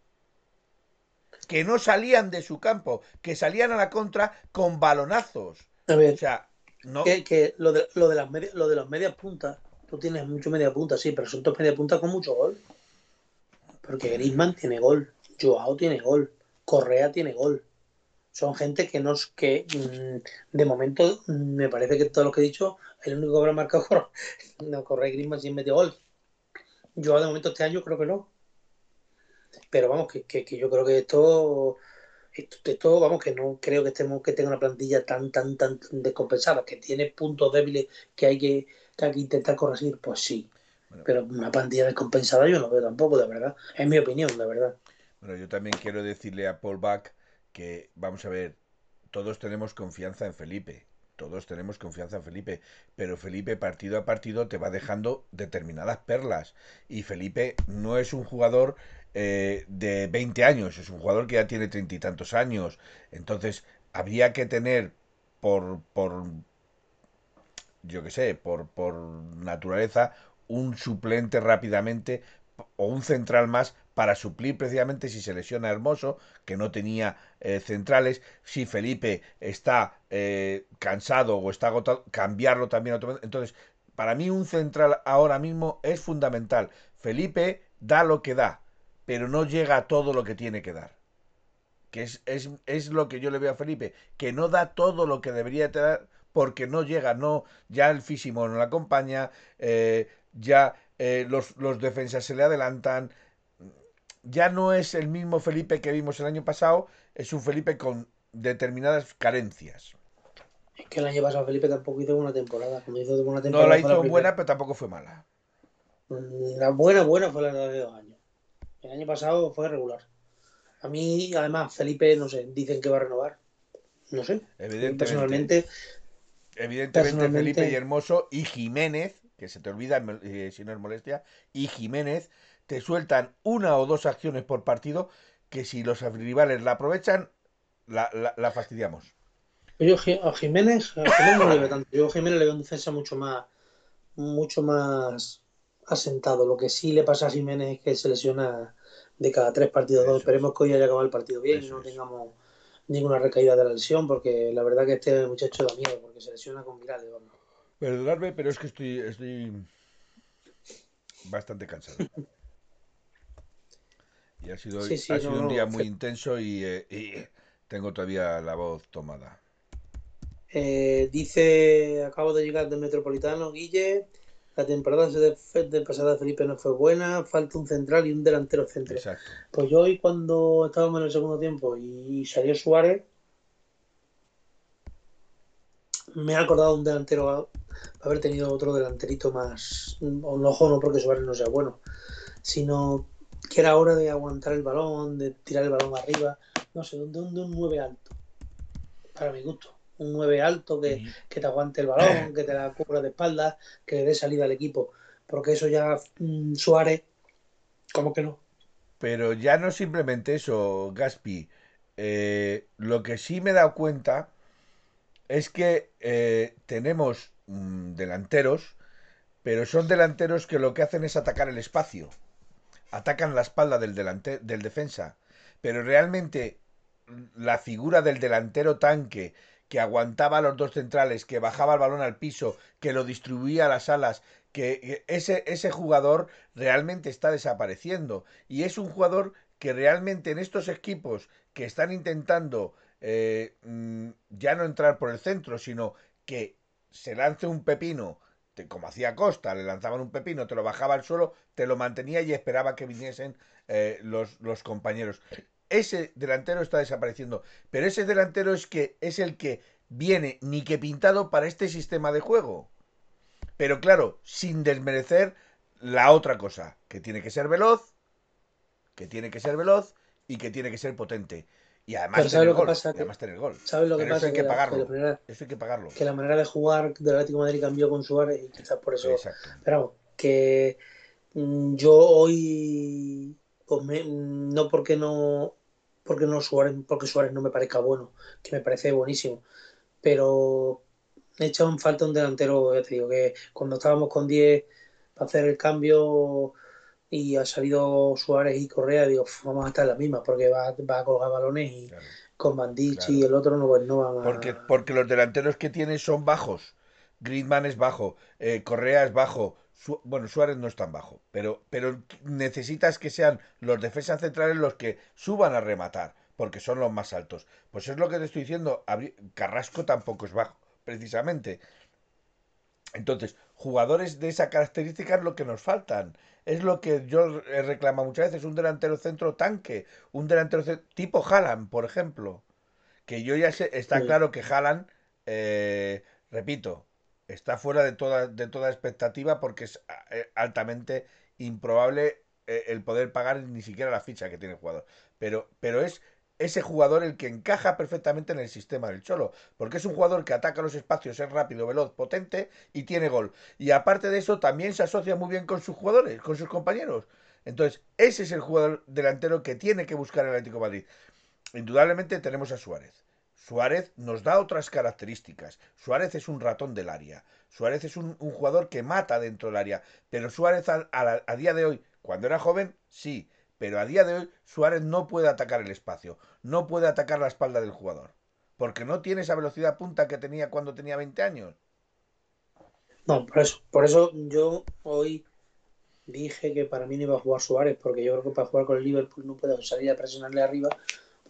B: que no salían de su campo, que salían a la contra con balonazos.
A: A ver, o sea, no... que, lo, de, lo, de las lo de las medias puntas, tú tienes mucho media punta, sí, pero son dos medias puntas con mucho gol. Porque Griezmann tiene gol, Joao tiene gol, Correa tiene gol. Son gente que nos que mm, de momento mm, me parece que todo lo que he dicho, el único que habrá marcado <laughs> no Correa y Griezmann sin medio gol. Joao de momento este año creo que no. Pero vamos, que, que, yo creo que esto, esto, vamos, que no creo que estemos que tenga una plantilla tan, tan, tan descompensada, que tiene puntos débiles que hay que, que, hay que intentar corregir, pues sí. pero una plantilla descompensada yo no veo tampoco, de verdad. Es mi opinión, de verdad.
B: Bueno, yo también quiero decirle a Paul Bach que, vamos a ver, todos tenemos confianza en Felipe todos tenemos confianza en Felipe, pero Felipe partido a partido te va dejando determinadas perlas y Felipe no es un jugador eh, de 20 años, es un jugador que ya tiene treinta y tantos años. Entonces, habría que tener por, por yo que sé, por, por naturaleza, un suplente rápidamente o un central más para suplir precisamente si se lesiona Hermoso, que no tenía eh, centrales, si Felipe está eh, cansado o está agotado, cambiarlo también. Entonces, para mí un central ahora mismo es fundamental. Felipe da lo que da, pero no llega a todo lo que tiene que dar. Que es, es, es lo que yo le veo a Felipe, que no da todo lo que debería dar porque no llega, no, ya el físico no le acompaña, eh, ya eh, los, los defensas se le adelantan, ya no es el mismo Felipe que vimos el año pasado, es un Felipe con determinadas carencias.
A: Es que el año pasado Felipe tampoco hizo buena temporada. Cuando hizo buena
B: No la hizo
A: primera.
B: buena, pero tampoco fue mala.
A: Mm, La buena, buena fue la de dos años. El año pasado fue regular. A mí, además, Felipe, no sé, dicen que va a renovar. No sé.
B: Evidentemente.
A: Personalmente,
B: Evidentemente,
A: Personalmente-
B: Felipe y Hermoso y Jiménez, que se te olvida eh, si no es molestia, y Jiménez te sueltan una o dos acciones por partido que si los rivales la aprovechan, la, la- la fastidiamos.
A: yo a Jiménez, a Jiménez no le veo tanto. Yo a Jiménez le veo un defensa mucho más, mucho más asentado. Lo que sí le pasa a Jiménez es que se lesiona de cada tres partidos dos. Esperemos que hoy haya acabado el partido bien y no
B: es.
A: tengamos ninguna recaída de la lesión, porque la verdad que este muchacho da miedo, porque se lesiona con virales. vamos.
B: Perdonadme, pero es que estoy, estoy bastante cansado. <laughs> Y ha sido,
A: Sí, sí,
B: ha
A: no,
B: sido un día muy intenso y, eh, y tengo todavía la voz tomada.
A: Eh, dice, acabo de llegar del Metropolitano, Guille. La temporada de, de pasada Felipe no fue buena, falta un central y un delantero centro.
B: Exacto.
A: Pues yo hoy cuando estábamos en el segundo tiempo y salió Suárez, me he acordado de un delantero, haber tenido otro delanterito más, o no, no porque Suárez no sea bueno, sino que era hora de aguantar el balón, de tirar el balón arriba, no sé, de un, de un 9 alto, para mi gusto. Un 9 alto que, que te aguante el balón, <laughs> que te la cubra de espaldas, que le dé salida al equipo. Porque eso ya mm, Suárez, como que no.
B: Pero ya no simplemente eso, Gaspi. Eh, lo que sí me he dado cuenta es que eh, tenemos mm, delanteros, pero son delanteros que lo que hacen es atacar el espacio. Atacan la espalda del, delante- del defensa. Pero realmente la figura del delantero tanque que aguantaba a los dos centrales, que bajaba el balón al piso, que lo distribuía a las alas, que ese, ese jugador realmente está desapareciendo. Y es un jugador que realmente en estos equipos que están intentando eh, mm, ya no entrar por el centro, sino que se lance un pepino, como hacía Costa, le lanzaban un pepino, te lo bajaba al suelo, te lo mantenía y esperaba que viniesen eh, los, los compañeros. Ese delantero está desapareciendo, pero ese delantero es que es el que viene ni que pintado para este sistema de juego. Pero claro, sin desmerecer la otra cosa, que tiene que ser veloz, que tiene que ser veloz y que tiene que ser potente. Y además
A: Pero ¿sabes
B: tener
A: lo que
B: gol.
A: pasa?
B: y además tener gol.
A: ¿Sabes lo que
B: Pero eso
A: pasa?
B: hay que
A: la-
B: pagarlo.
A: la
B: Eso hay que pagarlo.
A: que la manera de jugar del Atlético de Madrid cambió con Suárez y quizás por eso.
B: Exacto.
A: Pero vamos, que mm, yo hoy, pues me- no porque no, porque no Suárez, porque Suárez no me parezca bueno, que me parece buenísimo, pero he echado en falta un delantero, ya te digo, que cuando estábamos con 10 para hacer el cambio y ha salido Suárez y Correa, digo, "Uf, vamos a estar en la misma, porque va, va a colgar balones y
B: Claro.
A: con Bandich
B: Claro.
A: y el otro no, pues no van a...
B: Porque, porque los delanteros que tiene son bajos. Griezmann es bajo, eh, Correa es bajo. Su- bueno, Suárez no es tan bajo, pero, pero necesitas que sean los defensas centrales los que suban a rematar, porque son los más altos. Pues es lo que te estoy diciendo. Carrasco tampoco es bajo, precisamente. Entonces, jugadores de esa característica es lo que nos faltan. Es lo que yo he reclamado muchas veces, un delantero centro tanque, un delantero ce- tipo Haaland, por ejemplo. Que yo ya sé, está
A: Sí.
B: claro que Haaland, eh, repito, está fuera de toda, de toda expectativa porque es eh, altamente improbable eh, el poder pagar ni siquiera la ficha que tiene el jugador. Pero, pero es ese jugador el que encaja perfectamente en el sistema del Cholo, porque es un jugador que ataca los espacios, es rápido, veloz, potente y tiene gol. Y aparte de eso, también se asocia muy bien con sus jugadores, con sus compañeros. Entonces, ese es el jugador delantero que tiene que buscar el Atlético Madrid. Indudablemente tenemos a Suárez. Suárez nos da otras características. Suárez es un ratón del área. Suárez es un, jugador que mata dentro del área. Pero Suárez a día de hoy, cuando era joven, sí. Pero a día de hoy Suárez no puede atacar el espacio. No puede atacar la espalda del jugador. Porque no tiene esa velocidad punta que tenía cuando tenía 20 años.
A: No, por eso, por eso yo hoy dije que para mí no iba a jugar Suárez, porque yo creo que para jugar con el Liverpool no puedes salir a presionarle arriba,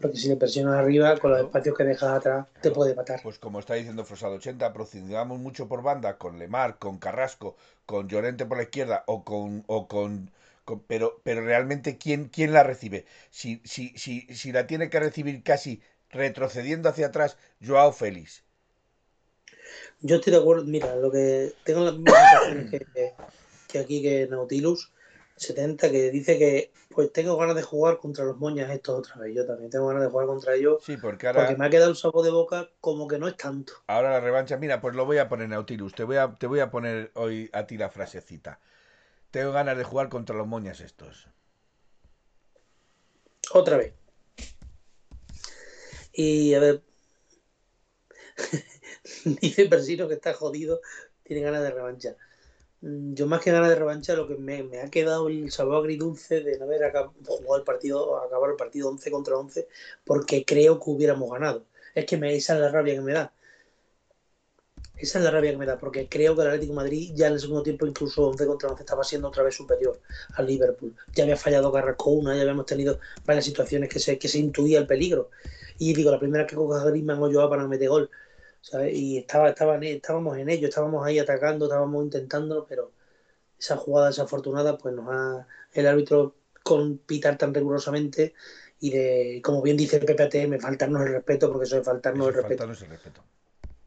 A: porque si le presionas arriba, con los espacios que dejas atrás, te puede matar.
B: Pues como está diciendo Frosado 80, procedamos mucho por banda con Lemar, con Carrasco, con Llorente por la izquierda o con o con- pero pero realmente quién quién la recibe? Si si si si la tiene que recibir casi retrocediendo hacia atrás Joao Félix.
A: Yo estoy de acuerdo, mira, lo que tengo las mismas <coughs> sensaciones que, que aquí que Nautilus 70, que dice que pues tengo ganas de jugar contra los moñas estos otra vez. Yo también tengo ganas de jugar contra ellos.
B: Sí, porque ahora.
A: Porque me ha quedado el sabor de boca como que no es tanto.
B: Ahora la revancha, mira, pues lo voy a poner Nautilus. Te voy a, te voy a poner hoy a ti la frasecita. Tengo ganas de jugar contra los moñas estos.
A: Otra vez. Y a ver. <laughs> Dice Persino que está jodido, tiene ganas de revancha. Mm, yo más que ganas de revancha, lo que me, ha quedado el sabor agridulce de no haber jugado el partido, acabar el partido 11 contra 11, porque creo que hubiéramos ganado. Es que me, esa es la rabia que me da. Esa es la rabia que me da, porque creo que el Atlético de Madrid ya en el segundo tiempo, incluso 11 contra 11, estaba siendo otra vez superior al Liverpool. Ya había fallado Carrasco una, ya habíamos tenido varias situaciones que se, que se intuía el peligro. Y digo, la primera que coja Griezmann o Joao para meter gol. ¿sabes? Y estaba, estaba, estábamos en ello, estábamos ahí atacando, estábamos intentándolo, pero esa jugada desafortunada, pues nos ha el árbitro con pitar tan rigurosamente y de, como bien dice el PPATM, faltarnos el respeto, porque eso es faltarnos,
B: Eso
A: el,
B: es
A: respeto.
B: faltarnos el respeto.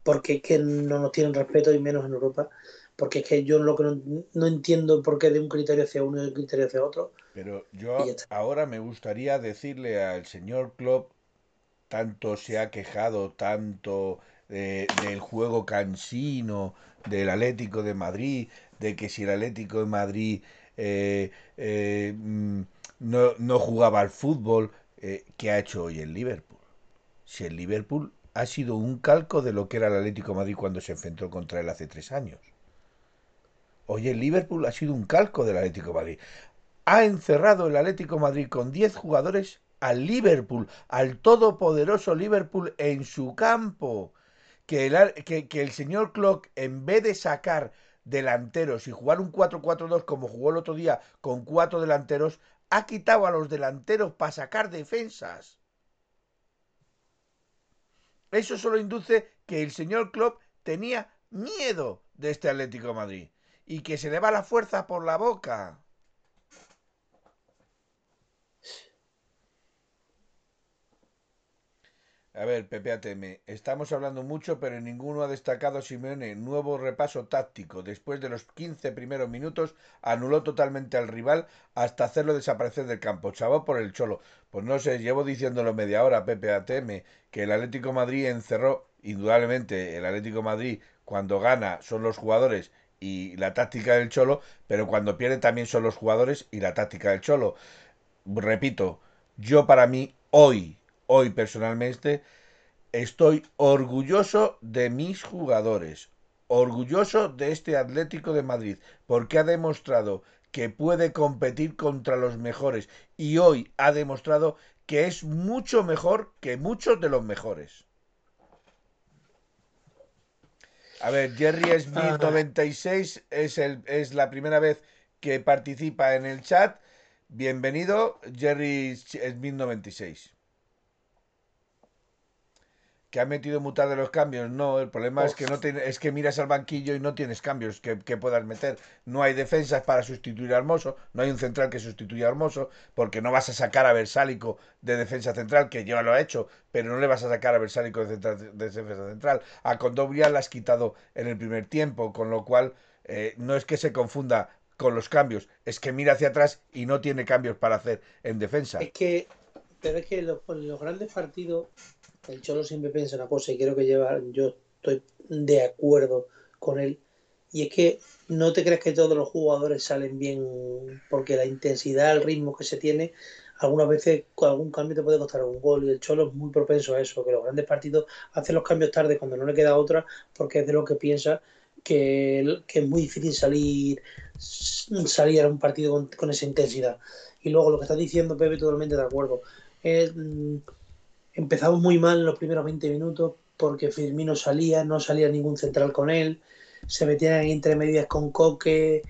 A: Porque es que no nos tienen respeto y menos en Europa. Porque es que yo lo que no, no entiendo por qué de un criterio hacia uno y de un criterio hacia otro.
B: Pero yo ahora me gustaría decirle al señor Klopp, tanto se ha quejado, tanto eh, del juego cansino del Atlético de Madrid, de que si el Atlético de Madrid eh, eh, mm, no, no jugaba al fútbol, eh, ¿qué ha hecho hoy el Liverpool? Si el Liverpool ha sido un calco de lo que era el Atlético Madrid cuando se enfrentó contra él hace tres años. Hoy el Liverpool ha sido un calco del Atlético Madrid. Ha encerrado el Atlético Madrid con 10 jugadores al Liverpool, al todopoderoso Liverpool en su campo. Que el, que el señor Klopp, en vez de sacar delanteros y jugar un 4-4-2 como jugó el otro día con cuatro delanteros, ha quitado a los delanteros para sacar defensas. Eso solo induce que el señor Klopp tenía miedo de este Atlético Madrid y que se le va la fuerza por la boca. A ver, Pepe ATM, estamos hablando mucho, pero ninguno ha destacado a Simeone. Nuevo repaso táctico. Después de los 15 primeros minutos, anuló totalmente al rival hasta hacerlo desaparecer del campo. Chavo por el cholo. Pues no sé, llevo diciéndolo media hora, Pepe ATM, que el Atlético Madrid encerró, indudablemente, el Atlético Madrid, cuando gana, son los jugadores y la táctica del cholo, pero cuando pierde también son los jugadores y la táctica del cholo. Repito, yo para mí, hoy, hoy personalmente, estoy orgulloso de mis jugadores, orgulloso de este Atlético de Madrid, porque ha demostrado que puede competir contra los mejores y hoy ha demostrado que es mucho mejor que muchos de los mejores. A ver, Jerry Smith 96 es, el, es la primera vez que participa en el chat. Bienvenido, Jerry Smith 96. ¿Que ha metido mutar de los cambios? No, el problema es que no es que miras al banquillo y no tienes cambios que, que puedas meter. No hay defensas para sustituir a Hermoso, no hay un central que sustituya a Hermoso, porque no vas a sacar a Versálico de defensa central, que ya lo ha hecho, pero no le vas a sacar a Versálico de, central- de defensa central. A Condovia la has quitado en el primer tiempo, con lo cual eh, no es que se confunda con los cambios, es que mira hacia atrás y no tiene cambios para hacer en defensa.
A: Es que, pero es que los grandes partidos, el Cholo siempre piensa una cosa y creo que lleva, yo estoy de acuerdo con él. Y es que no te crees que todos los jugadores salen bien, porque la intensidad, el ritmo que se tiene, algunas veces con algún cambio te puede costar un gol. Y el Cholo es muy propenso a eso, que los grandes partidos hace los cambios tarde cuando no le queda otra, porque es de lo que piensa que, es muy difícil salir, salir a un partido con, con esa intensidad. Y luego lo que está diciendo Pepe, totalmente de acuerdo. Mm, empezamos muy mal en los primeros 20 minutos porque Firmino salía, no salía ningún central con él, se metían ahí entre medias con Coque,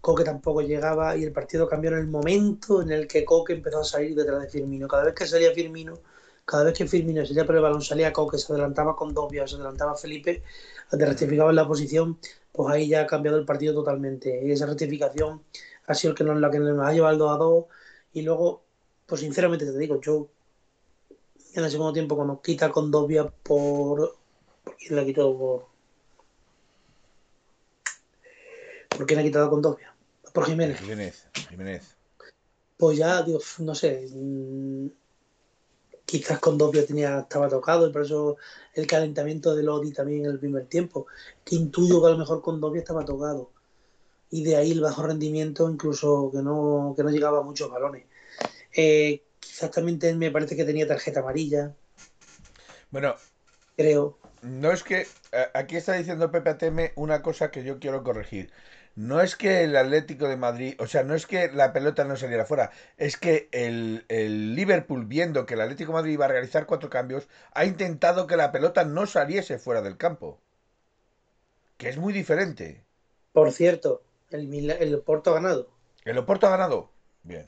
A: Coque tampoco llegaba y el partido cambió en el momento en el que Coque empezó a salir detrás de Firmino. Cada vez que salía Firmino, cada vez que Firmino salía por el balón, salía Coque, se adelantaba con Dobia, se adelantaba Felipe, rectificaba en la posición, pues ahí ya ha cambiado el partido totalmente. Y esa rectificación ha sido la que nos ha llevado al 2 a 2 y luego, pues sinceramente te digo, yo en el segundo tiempo cuando quita con Dobia por... ¿por quién la quitó? Por, ¿Por quién ha quitado con Condovia? Por Jiménez.
B: Jiménez, Jiménez.
A: Pues ya, Dios, no sé. mm, Quizás Condovia tenía, estaba tocado y por eso el calentamiento de Lodi también en el primer tiempo. Que intuyo que a lo mejor Condovia estaba tocado. Y de ahí el bajo rendimiento, incluso que no, que no llegaba a muchos balones. Eh, quizás también te- me parece que tenía tarjeta amarilla,
B: Bueno,
A: creo.
B: no es que. Aquí está diciendo Pepe Ateme una cosa que yo quiero corregir. No es que el Atlético de Madrid, o sea, no es que la pelota no saliera fuera, es que el, el Liverpool, viendo que el Atlético de Madrid iba a realizar cuatro cambios, ha intentado que la pelota no saliese fuera del campo. Que es muy diferente.
A: Por cierto, el, el Porto ha ganado.
B: ¿El Oporto ha ganado? Bien.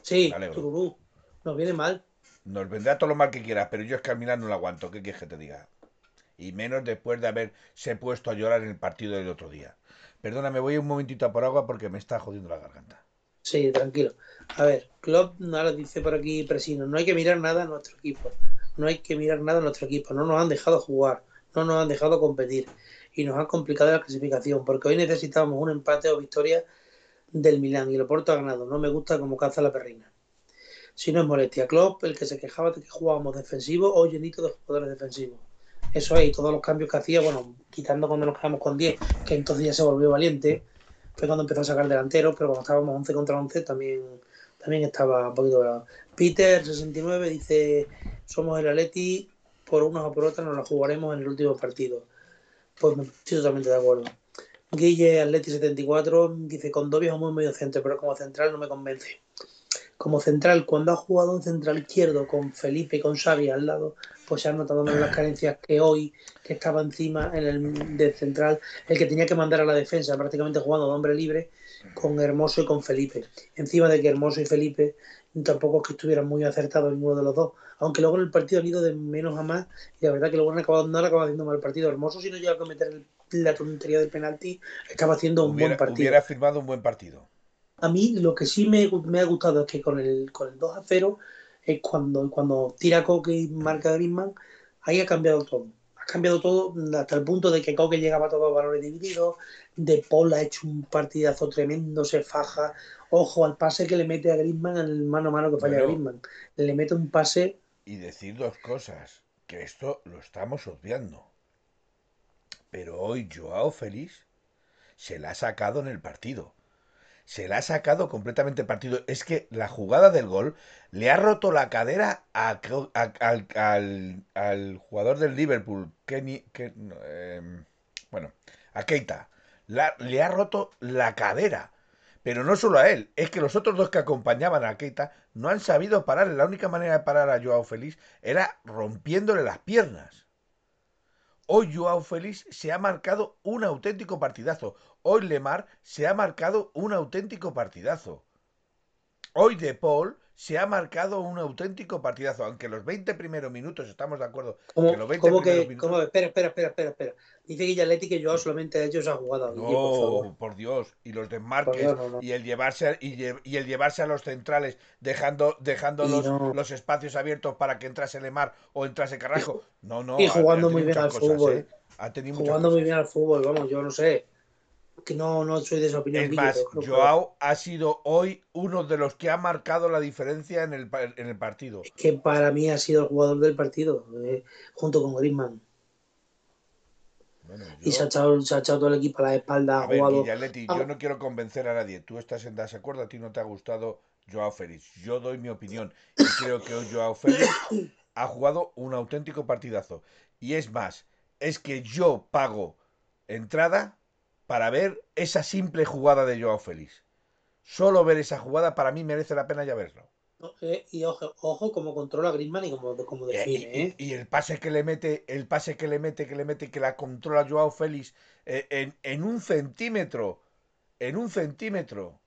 A: Sí. Tururú. Nos viene mal.
B: Nos vendrá todo lo mal que quieras, pero yo es que al Milan no lo aguanto. ¿Qué quieres que te diga? Y menos después de haberse puesto a llorar en el partido del otro día. Perdóname, voy un momentito a por agua porque me está jodiendo la garganta.
A: Sí, tranquilo. A ver, Klopp ahora dice por aquí Presino, no hay que mirar nada a nuestro equipo. No hay que mirar nada a nuestro equipo. No nos han dejado jugar. No nos han dejado competir. Y nos han complicado la clasificación. Porque hoy necesitábamos un empate o victoria del Milán. Y el Oporto ha ganado. No me gusta como caza la perrina. Si no es molestia, Klopp, el que se quejaba de que jugábamos defensivo, hoy llenito de jugadores defensivos. Eso es, todos los cambios que hacía, bueno, quitando cuando nos quedamos con 10, que entonces ya se volvió valiente, fue cuando empezó a sacar delanteros, pero cuando estábamos 11 contra 11 también, también estaba un poquito bravo. Peter69 dice, somos el Atleti, por unas o por otras nos la jugaremos en el último partido. Pues me estoy totalmente de acuerdo. Guille Atleti74 dice, con Dobby es un buen medio centro, pero como central no me convence. Como central, cuando ha jugado un central izquierdo con Felipe y con Xavi al lado, pues se han notado menos las carencias que hoy, que estaba encima en el del central, el que tenía que mandar a la defensa, prácticamente jugando de hombre libre, con Hermoso y con Felipe. Encima de que Hermoso y Felipe tampoco es que estuvieran muy acertados ninguno de los dos, aunque luego en el partido han ido de menos a más, y la verdad que luego han acabado, no han acabado haciendo mal partido. Hermoso, si no llega a cometer el- la tontería del penalti, estaba haciendo un
B: Hubiera,
A: buen partido.
B: hubiera firmado un buen partido.
A: A mí lo que sí me, me ha gustado es que con el, con el 2 a 0 es cuando, cuando tira Coque y marca Griezmann, ahí ha cambiado todo. Ha cambiado todo hasta el punto de que Coque llegaba a todos los valores divididos, De Paul ha hecho un partidazo tremendo, se faja. Ojo al pase que le mete a Griezmann, el mano a mano que falla
B: Bueno.
A: Griezmann. Le mete un pase
B: Y decir dos cosas, que esto lo estamos obviando. Pero hoy Joao Félix se la ha sacado en el partido. Se la ha sacado completamente partido. Es que la jugada del gol le ha roto la cadera a- al, jugador del Liverpool, Kenny, eh, bueno, a Keita. La- le ha roto la cadera. Pero no solo a él, es que los otros dos que acompañaban a Keita no han sabido parar. La única manera de parar a Joao Félix era rompiéndole las piernas. Hoy Joao Félix se ha marcado un auténtico partidazo. Hoy Lemar se ha marcado un auténtico partidazo. Hoy De Paul se ha marcado un auténtico partidazo. Aunque los 20 primeros minutos, estamos de acuerdo,
A: como,
B: que los 20
A: como
B: primeros
A: que,
B: minutos...
A: como, espera, espera, espera, espera, espera. Dice Guillaletti que yo solamente hecho esa jugada. Guille, por.
B: No, por Dios. Y los desmarques
A: Dios, no, no.
B: y el llevarse a- y, lle- y el llevarse a los centrales, dejando, dejando los,
A: no.
B: los espacios abiertos para que entrase Lemar o entrase Carrasco. No, no.
A: y
B: ha-
A: jugando
B: ha
A: muy bien al fútbol.
B: ¿eh? Ha tenido muchas
A: Jugando muy bien al fútbol, vamos, yo no sé. Que no, no soy de esa opinión.
B: Es más,
A: que-
B: Joao ha sido hoy uno de los que ha marcado la diferencia en el, en el partido.
A: que para mí ha sido el jugador del partido, eh, junto con Griezmann.
B: Bueno,
A: Y se ha, echado, se ha echado todo el equipo a la espalda,
B: a ver,
A: jugado. Ah.
B: yo no quiero convencer a nadie. Tú estás en desacuerdo, a ti no te ha gustado Joao Félix. Yo doy mi opinión y creo que hoy Joao Félix ha jugado un auténtico partidazo. Y es más, es que yo pago entrada para ver esa simple jugada de Joao Félix. Solo ver esa jugada para mí merece la pena ya verlo.
A: Eh, y ojo, ojo como controla Griezmann y como, como
B: Eh,
A: define.
B: y,
A: ¿eh?
B: y- el pase que le mete, el pase que le mete, que le mete, que la controla Joao Félix en, en un centímetro, en un centímetro,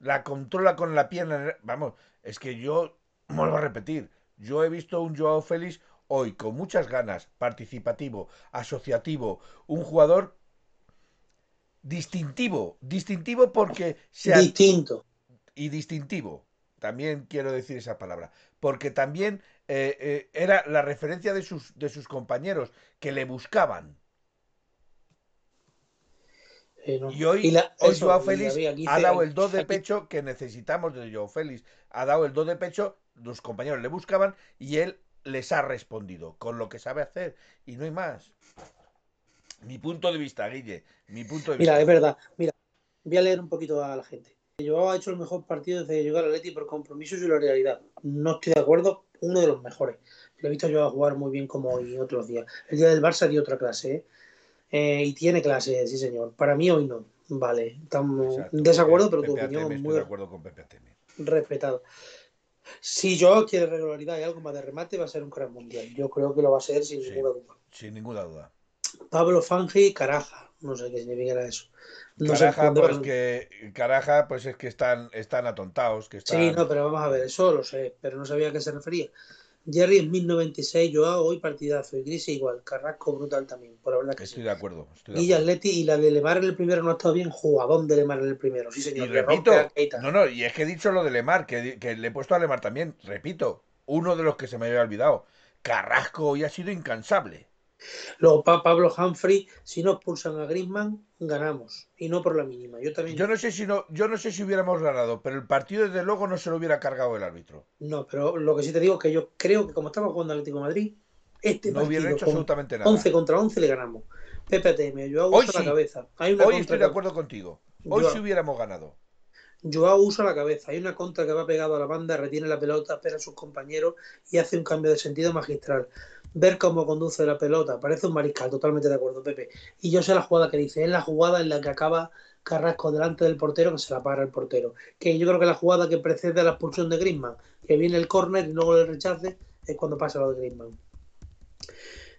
B: la controla con la pierna. Vamos, es que yo, vuelvo a repetir, yo he visto un Joao Félix hoy con muchas ganas, participativo, asociativo, un jugador distintivo, distintivo porque se ha-
A: Distinto.
B: y distintivo. También quiero decir esa palabra. Porque también eh, eh, era la referencia de sus, de sus compañeros que le buscaban.
A: Sí, no.
B: Y hoy,
A: Y la-
B: hoy
A: eso,
B: Joao Félix
A: aquí
B: ha dado el do de
A: aquí-
B: pecho que necesitamos de Joao Félix. Ha dado el do de pecho, los compañeros le buscaban y él les ha respondido con lo que sabe hacer. Y no hay más. Mi punto de vista, Guille. Mi punto de
A: Mira,
B: vista.
A: es verdad. Mira, voy a leer un poquito a la gente. Joao ha hecho el mejor partido desde que llegó al Atleti por compromiso y solidaridad. No estoy de acuerdo, uno de los mejores. Lo he visto yo a jugar muy bien como hoy otros días. El día del Barça dio otra clase, ¿eh? Eh, y tiene clase, sí señor. Para mí hoy no. Vale, estamos en desacuerdo, pero
B: Pepe
A: tu opinión
B: estoy
A: muy
B: de acuerdo con Pepe Ateme.
A: respetado. Si Joao quiere regularidad y algo más de remate, va a ser un gran mundial. Yo creo que lo va a ser sin
B: Sí.
A: ninguna duda.
B: Sin ninguna duda.
A: Pablo Fangi, Caraja. No sé qué significa eso. No
B: Caraja, pues que Caraja, pues es que están, están atontados, que están.
A: Sí, no, pero vamos a ver, eso lo sé, pero no sabía a qué se refería. Jerry en 1096, Joao hoy partidazo y Gris igual, Carrasco brutal también, por la verdad que
B: Estoy
A: sí.
B: de acuerdo. Estoy de.
A: Atleti y la de Lemar en el primero no ha estado bien, jugadón de Lemar en el primero, sí
B: Y
A: señor. que
B: repito, no, no, y es que he dicho lo de Lemar, que, que le he puesto a Lemar también. Repito, uno de los que se me había olvidado. Carrasco hoy ha sido incansable.
A: Luego pa- Pablo Humphrey, si no expulsan a Griezmann, ganamos, y no por la mínima. Yo también,
B: Yo no sé si no, yo no sé si hubiéramos ganado, pero el partido desde luego no se lo hubiera cargado el árbitro.
A: no, pero lo que sí te digo es que yo creo que como estaba jugando Atlético de Madrid, este
B: No
A: partido
B: hecho absolutamente nada.
A: 11 contra 11 le ganamos. Joao
B: Hoy
A: usa
B: sí.
A: la cabeza. Hay una
B: Hoy estoy de acuerdo contigo. Hoy
A: Yo-
B: sí hubiéramos ganado.
A: Joao usa la cabeza. Hay una contra que va pegado a la banda, retiene la pelota, espera a sus compañeros y hace un cambio de sentido magistral. Ver cómo conduce la pelota, parece un mariscal, totalmente de acuerdo, Pepe. Y yo sé la jugada que dice, es la jugada en la que acaba Carrasco delante del portero, que se la para el portero. Que yo creo que la jugada que precede a la expulsión de Griezmann, que viene el córner y luego le rechace, es cuando pasa lo de Griezmann.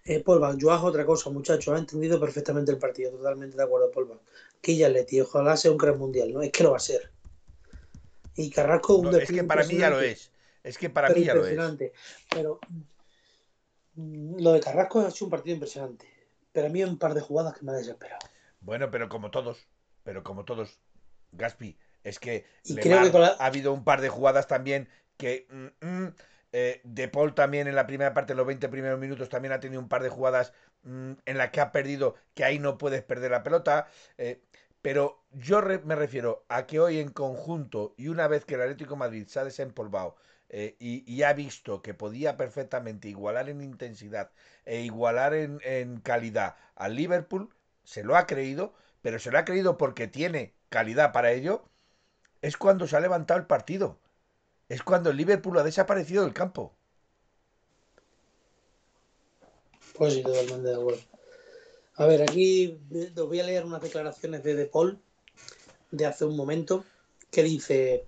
A: Eh, Polva, Joao otra cosa, muchachos, ha entendido perfectamente el partido, totalmente de acuerdo, Polva. Quilla Leti, ojalá sea un gran mundial, ¿no? Es que lo va a ser. Y Carrasco un
B: No, es que para mí ya lo es. Es que para
A: pero
B: mí ya lo es.
A: Pero lo de Carrasco ha sido un partido impresionante. Pero a mí hay un par de jugadas que me ha desesperado.
B: Bueno, pero como todos, pero como todos, Gaspi, es que
A: Y
B: Lemar
A: creo que con la-
B: ha habido un par de jugadas también que mm, mm, eh, De Paul también en la primera parte, en los 20 primeros minutos, también ha tenido un par de jugadas mm, en las que ha perdido, que ahí no puedes perder la pelota. eh, pero yo re- me refiero a que hoy en conjunto y una vez que el Atlético de Madrid se ha desempolvado eh, y, ha visto que podía perfectamente igualar en intensidad e igualar en, calidad al Liverpool, se lo ha creído, pero se lo ha creído porque tiene calidad para ello, es cuando se ha levantado el partido. Es cuando el Liverpool ha desaparecido del campo.
A: Pues sí, totalmente de acuerdo. A ver, aquí os voy a leer unas declaraciones de De Paul de hace un momento que dice,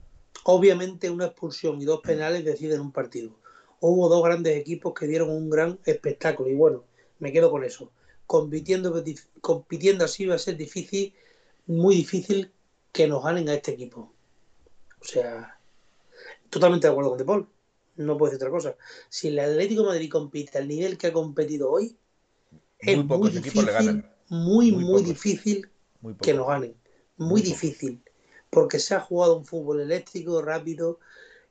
A: obviamente una expulsión y dos penales deciden un partido. Hubo dos grandes equipos que dieron un gran espectáculo y bueno, me quedo con eso. Compitiendo, compitiendo así va a ser difícil, muy difícil que nos ganen a este equipo. O sea, totalmente de acuerdo con De Paul. No puedo decir otra cosa. Si el Atlético de Madrid compite al nivel que ha competido hoy,
B: Muy
A: es
B: pocos
A: muy
B: equipos le
A: difícil,
B: ganan.
A: muy,
B: Muy
A: difícil
B: Muy
A: que nos ganen. Muy, difícil. Porque se ha jugado un fútbol eléctrico, rápido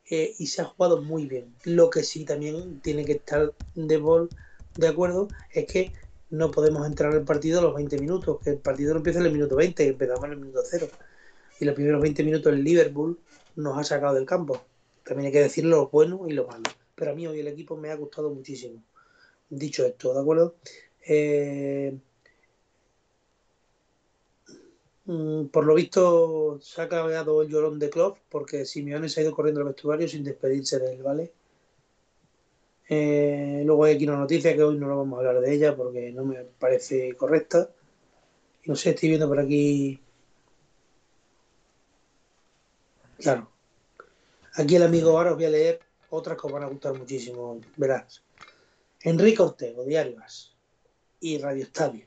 A: eh, y se ha jugado muy bien. Lo que sí también tiene que estar de, bol, de acuerdo es que no podemos entrar al partido a los 20 minutos, que el partido no empieza en el minuto 20, empezamos en el minuto 0. Y los primeros 20 minutos el Liverpool nos ha sacado del campo. También hay que decir lo bueno y lo malo. Pero a mí hoy el equipo me ha gustado muchísimo. Dicho esto, ¿de acuerdo? Eh, mm, por lo visto se ha acabado el llorón de Klopp porque Simeone se ha ido corriendo al vestuario sin despedirse de él, ¿vale? Eh, luego hay aquí una noticia que hoy no lo vamos a hablar de ella porque no me parece correcta. No sé, estoy viendo por aquí. Claro. Aquí el amigo ahora os voy a leer otras que os van a gustar muchísimo. Verás. Enrique Ortego, Diario As y Radio Estadio.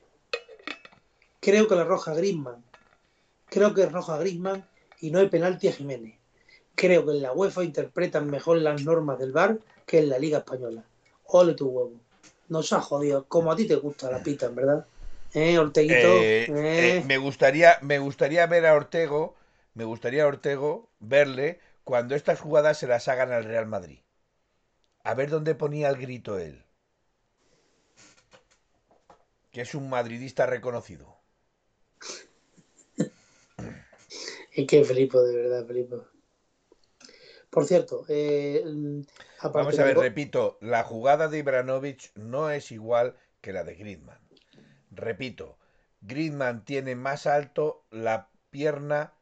A: Creo que la roja Grisman. Creo que es roja Grisman y no hay penalti a Jiménez. Creo que en la UEFA interpretan mejor las normas del VAR que en la Liga Española. Ole tu huevo. Nos ha jodido. Como a ti te gusta la pita, ¿verdad? ¿Eh, Orteguito?
B: Eh,
A: ¿Eh?
B: eh, me gustaría, me gustaría ver a Ortego, me gustaría a Ortego verle cuando estas jugadas se las hagan al Real Madrid. A ver dónde ponía el grito él. Que es un madridista reconocido.
A: Es que Felipe, de verdad, Felipe. Por cierto, eh,
B: vamos a ver, repito, la jugada de Ibranovic no es igual que la de Griezmann. Repito, Griezmann tiene más alto la pierna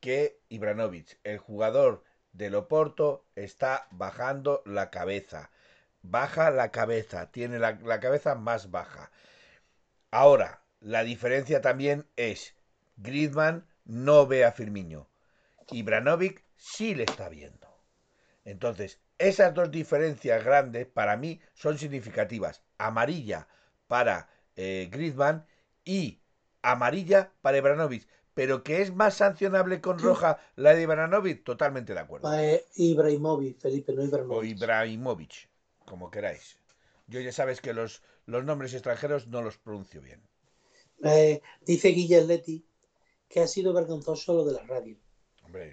B: que Ibranovic. El jugador del Oporto está bajando la cabeza. Baja la cabeza, tiene la, la cabeza más baja. Ahora, la diferencia también es, Griezmann no ve a Firmino. Ibranovic sí le está viendo. Entonces, esas dos diferencias grandes para mí son significativas. Amarilla para eh, Griezmann y amarilla para Ibranovic. Pero que es más sancionable con roja la de Ibranovic, totalmente de acuerdo.
A: Ibrahimovic, Felipe, no Ibrahimovic.
B: O Ibrahimovic, como queráis. Yo ya sabes que los, los nombres extranjeros no los pronuncio bien.
A: Eh, dice Guille que ha sido vergonzoso lo de la radio.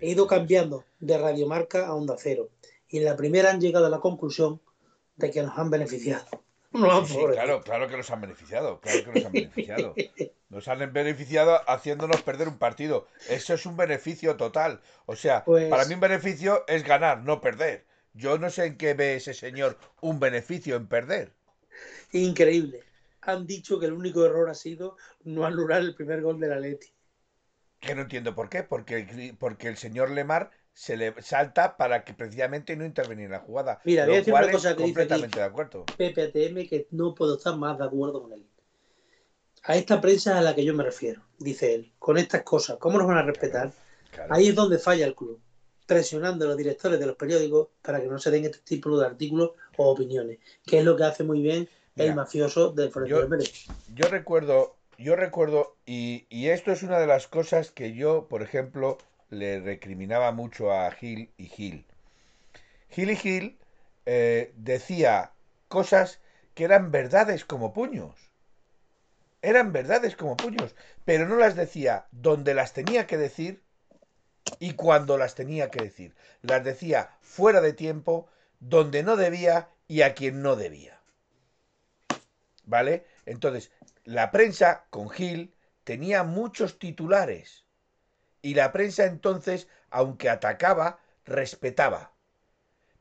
A: He ido cambiando de radiomarca a onda cero. Y en la primera han llegado a la conclusión de que nos han beneficiado. <laughs>
B: claro, claro que nos han beneficiado, claro que nos han beneficiado. <laughs> Nos han beneficiado haciéndonos perder un partido. Eso es un beneficio total. O sea, pues para mí un beneficio es ganar, no perder. Yo no sé en qué ve ese señor un beneficio en perder.
A: Increíble. Han dicho que el único error ha sido no anular el primer gol de la Leti.
B: Que no entiendo por qué, porque, porque el señor Lemar se le salta para que precisamente no intervenir en la jugada.
A: Mira, voy a decir una cosa que
B: completamente de acuerdo.
A: PPTM que no puedo estar más de acuerdo con él. A esta prensa a la que yo me refiero, dice él, con estas cosas, ¿cómo nos van a respetar? Ahí es donde falla el club, presionando a los directores de los periódicos para que no se den este tipo de artículos o opiniones, que es lo que hace muy bien el mafioso del
B: yo, yo recuerdo, yo recuerdo, y, esto es una de las cosas que yo, por ejemplo, le recriminaba mucho a Gil y Gil. Gil y Gil eh, decía cosas que eran verdades como puños. Eran verdades como puños, pero no las decía donde las tenía que decir y cuando las tenía que decir. Las decía fuera de tiempo, donde no debía y a quien no debía. ¿Vale? Entonces, la prensa con Gil tenía muchos titulares y la prensa entonces, aunque atacaba, respetaba.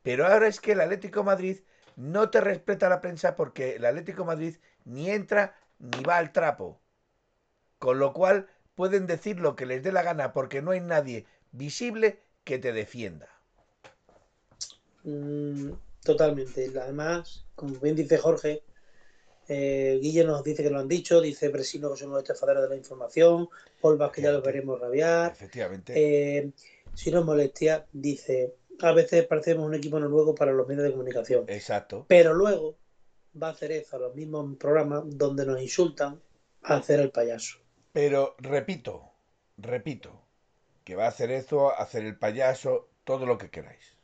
B: Pero ahora es que el Atlético Madrid no te respeta la prensa porque el Atlético Madrid ni entra ni va al trapo. Con lo cual pueden decir lo que les dé la gana porque no hay nadie visible que te defienda.
A: Mm, totalmente. Además, como bien dice Jorge, eh, Guille nos dice que lo han dicho, dice Presino que son los de la información, Paul que ya lo veremos rabiar.
B: Efectivamente.
A: Eh, si no molestia, dice, a veces parecemos un equipo noruego para los medios de comunicación.
B: Exacto.
A: Pero luego va a hacer eso a los mismos programas donde nos insultan a hacer el payaso.
B: Pero repito, repito, que va a hacer eso, a hacer el payaso, todo lo que queráis.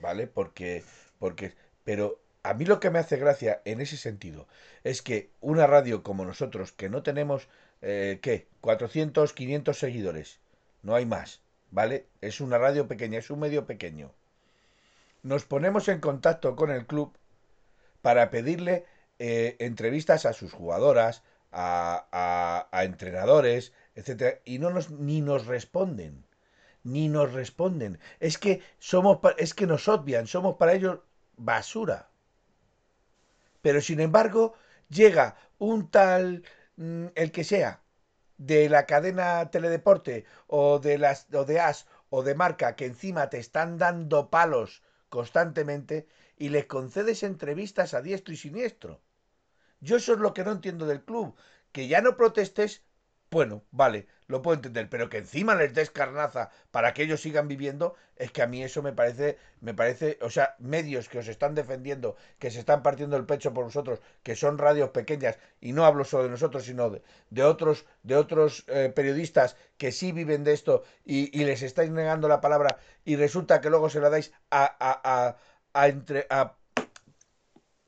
B: ¿Vale? Porque, porque, pero a mí lo que me hace gracia en ese sentido es que una radio como nosotros, que no tenemos, eh, ¿qué? 400, 500 seguidores, no hay más, ¿vale? Es una radio pequeña, es un medio pequeño. Nos ponemos en contacto con el club para pedirle eh, entrevistas a sus jugadoras, a, a, entrenadores, etcétera, y no nos, ni nos responden, ni nos responden. Es que somos, es que nos odian, somos para ellos basura. Pero sin embargo, llega un tal, mm, el que sea, de la cadena Teledeporte o de, las, o de As o de Marca, que encima te están dando palos constantemente y les concedes entrevistas a diestro y siniestro. Yo eso es lo que no entiendo del club, que ya no protestes bueno, vale, lo puedo entender, pero que encima les des carnaza para que ellos sigan viviendo, es que a mí eso me parece, me parece, o sea, medios que os están defendiendo, que se están partiendo el pecho por vosotros, que son radios pequeñas, y no hablo solo de nosotros, sino de, otros, de otros eh, periodistas que sí viven de esto y, les estáis negando la palabra y resulta que luego se la dais a, a, a, a entre, a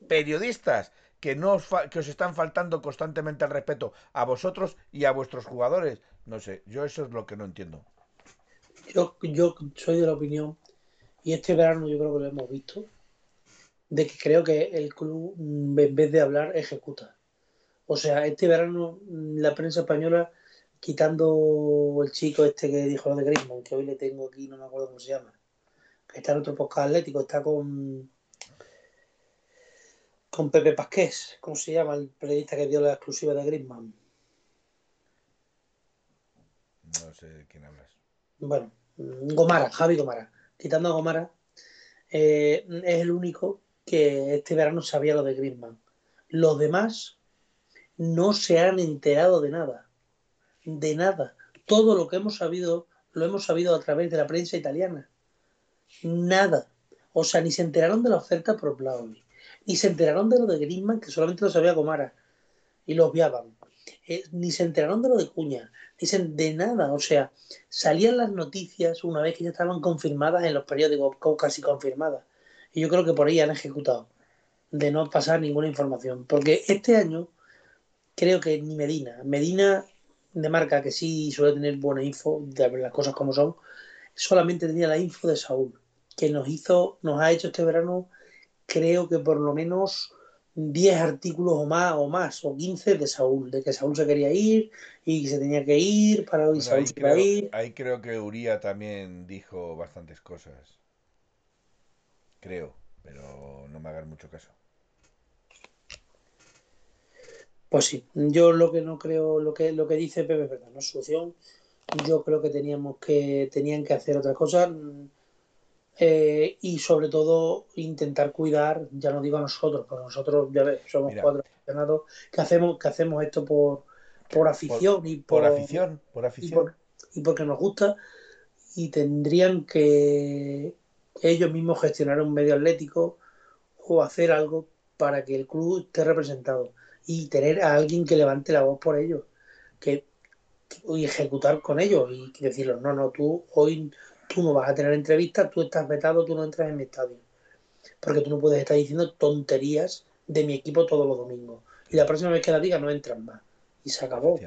B: periodistas que, no os, que os están faltando constantemente el respeto a vosotros y a vuestros jugadores. No sé, yo eso es lo que no entiendo.
A: Yo, yo soy de la opinión, y este verano yo creo que lo hemos visto, de que creo que el club, mm, en vez de hablar, ejecuta. O sea, este verano mm, la prensa española quitando el chico este que dijo lo de Griezmann, que hoy le tengo aquí, no me acuerdo cómo se llama, que está en otro podcast atlético, está con con Pepe Pasqués, ¿cómo se llama el periodista que dio la exclusiva de Griezmann?
B: No sé de quién hablas.
A: Bueno, Gomara, Javi Gomara. Quitando a Gomara, eh, es el único que este verano sabía lo de Griezmann. Los demás no se han enterado de nada. De nada. Todo lo que hemos sabido lo hemos sabido a través de la prensa italiana. Nada. O sea, ni se enteraron de la oferta por Blaovic. Ni se enteraron de lo de Griezmann, que solamente lo sabía Gomara. Y lo obviaban. Eh, ni se enteraron de lo de Cuña. Se, de nada. O sea, salían las noticias una vez que ya estaban confirmadas en los periódicos, casi confirmadas. Y yo creo que por ahí han ejecutado. De no pasar ninguna información. Porque este año creo que ni Medina. Medina de marca que sí suele tener buena info de las cosas como son. Solamente tenía la info de Saúl. Que nos hizo, nos ha hecho este verano creo que por lo menos 10 artículos o más, o más, o 15 de Saúl, de que Saúl se quería ir y que se tenía que ir para hoy Saúl
B: ahí,
A: se iba a
B: creo,
A: ir.
B: ahí creo que Uría también dijo bastantes cosas. Creo, pero no me hagan mucho caso.
A: Pues sí, yo lo que no creo, lo que lo que dice Pepe es verdad, no es solución. Yo creo que teníamos que tenían que hacer otras cosas mm, eh, y sobre todo intentar cuidar, ya no digo a nosotros, porque nosotros ya ves, somos
B: Mira,
A: cuatro aficionados que hacemos que hacemos esto por por
B: por,
A: afición y
B: por
A: por
B: afición, por
A: y
B: afición.
A: por y porque nos gusta y tendrían que ellos mismos gestionar un medio atlético o hacer algo para que el club esté representado y tener a alguien que levante la voz por ellos que, y ejecutar con ellos y decirles no, no, tú hoy tú no vas a tener entrevistas, tú estás vetado, tú no entras en mi estadio. Porque tú no puedes estar diciendo tonterías de mi equipo todos los domingos. Y la próxima vez que la diga no entran más. Y se acabó.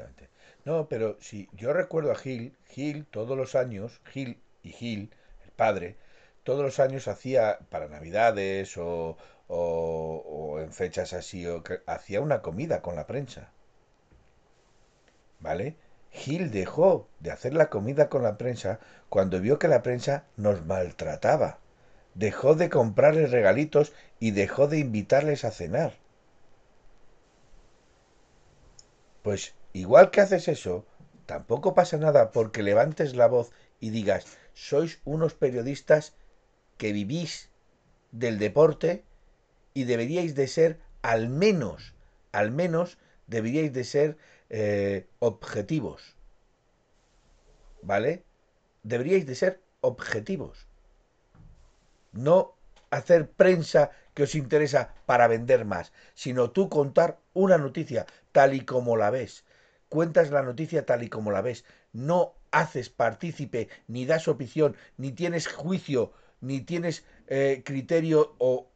B: No, pero si yo recuerdo a Gil, Gil todos los años, Gil y Gil, el padre, todos los años hacía para Navidades o, o- o en fechas así, o hacía una comida con la prensa, ¿vale? Gil dejó de hacer la comida con la prensa cuando vio que la prensa nos maltrataba. Dejó de comprarles regalitos y dejó de invitarles a cenar. Pues igual que haces eso, tampoco pasa nada porque levantes la voz y digas, sois unos periodistas que vivís del deporte y deberíais de ser al menos, al menos deberíais de ser eh, objetivos, ¿vale? Deberíais de ser objetivos, no hacer prensa que os interesa para vender más, sino tú contar una noticia tal y como la ves. Cuentas la noticia tal y como la ves. No haces partícipe, ni das opinión, ni tienes juicio, ni tienes eh, criterio o,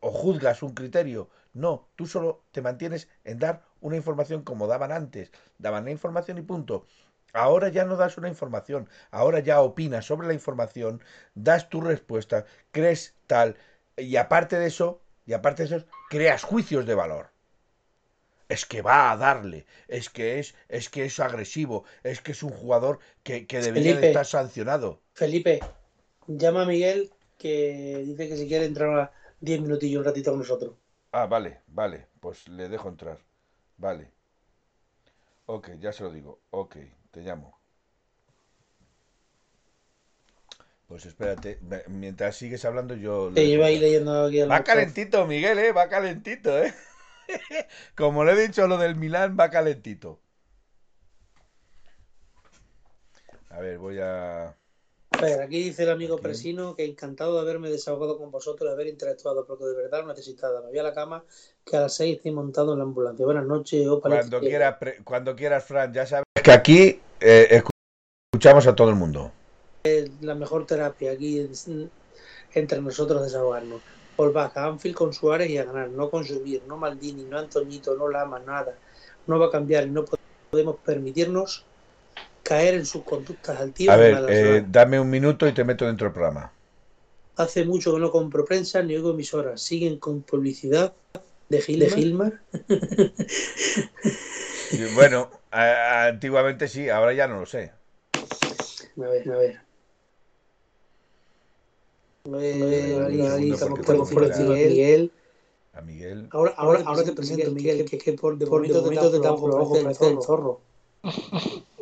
B: o juzgas un criterio. No, tú solo te mantienes en dar una información como daban antes. Daban la información y punto. Ahora ya no das una información, ahora ya opinas sobre la información, das tu respuesta, crees tal, y aparte de eso, y aparte de eso, creas juicios de valor. Es que va a darle, es que es, es que es agresivo, es que es un jugador que, que debería de estar sancionado.
A: Felipe, llama a Miguel que dice que si quiere entrar a 10 minutillos un ratito con nosotros.
B: Ah, vale, vale, pues le dejo entrar. Vale. Ok, ya se lo digo. Ok, te llamo. Pues espérate, mientras sigues hablando yo dejo
A: lleva ahí
B: entrar.
A: leyendo aquí
B: Va calentito, Miguel, ¿eh? Va calentito, ¿eh? <laughs> Como le he dicho lo del Milán, va calentito. A ver, voy a...
A: A ver, aquí dice el amigo. Presino que encantado de haberme desahogado con vosotros, de haber interactuado, porque de verdad lo necesitaba. Me voy a la cama que a las 6 estoy montado en la ambulancia. Buenas noches, opa,
B: Cuando quieras, pre- cuando quieras, Fran, ya sabes que aquí eh, escuchamos a todo el mundo.
A: la mejor terapia aquí es, entre nosotros desahogarnos. Volvás a Anfield con Suárez y a ganar, no con subir, no Maldini, no Antoñito, no Lama, nada. No va a cambiar y no podemos permitirnos caer en sus conductas altivas
B: ver, eh, dame un minuto y te meto dentro del programa.
A: Hace mucho que no compro prensa ni oigo emisoras. Siguen con publicidad de, Gil- de Gilmar. <laughs>
B: Bueno, a- antiguamente sí, ahora ya no lo sé.
A: A ver, a ver. A ver, ahí, ahí estamos por por encima de Miguel.
B: A Miguel.
A: Ahora, ahora, ahora te presento, Miguel, que, que por de momento te te <laughs>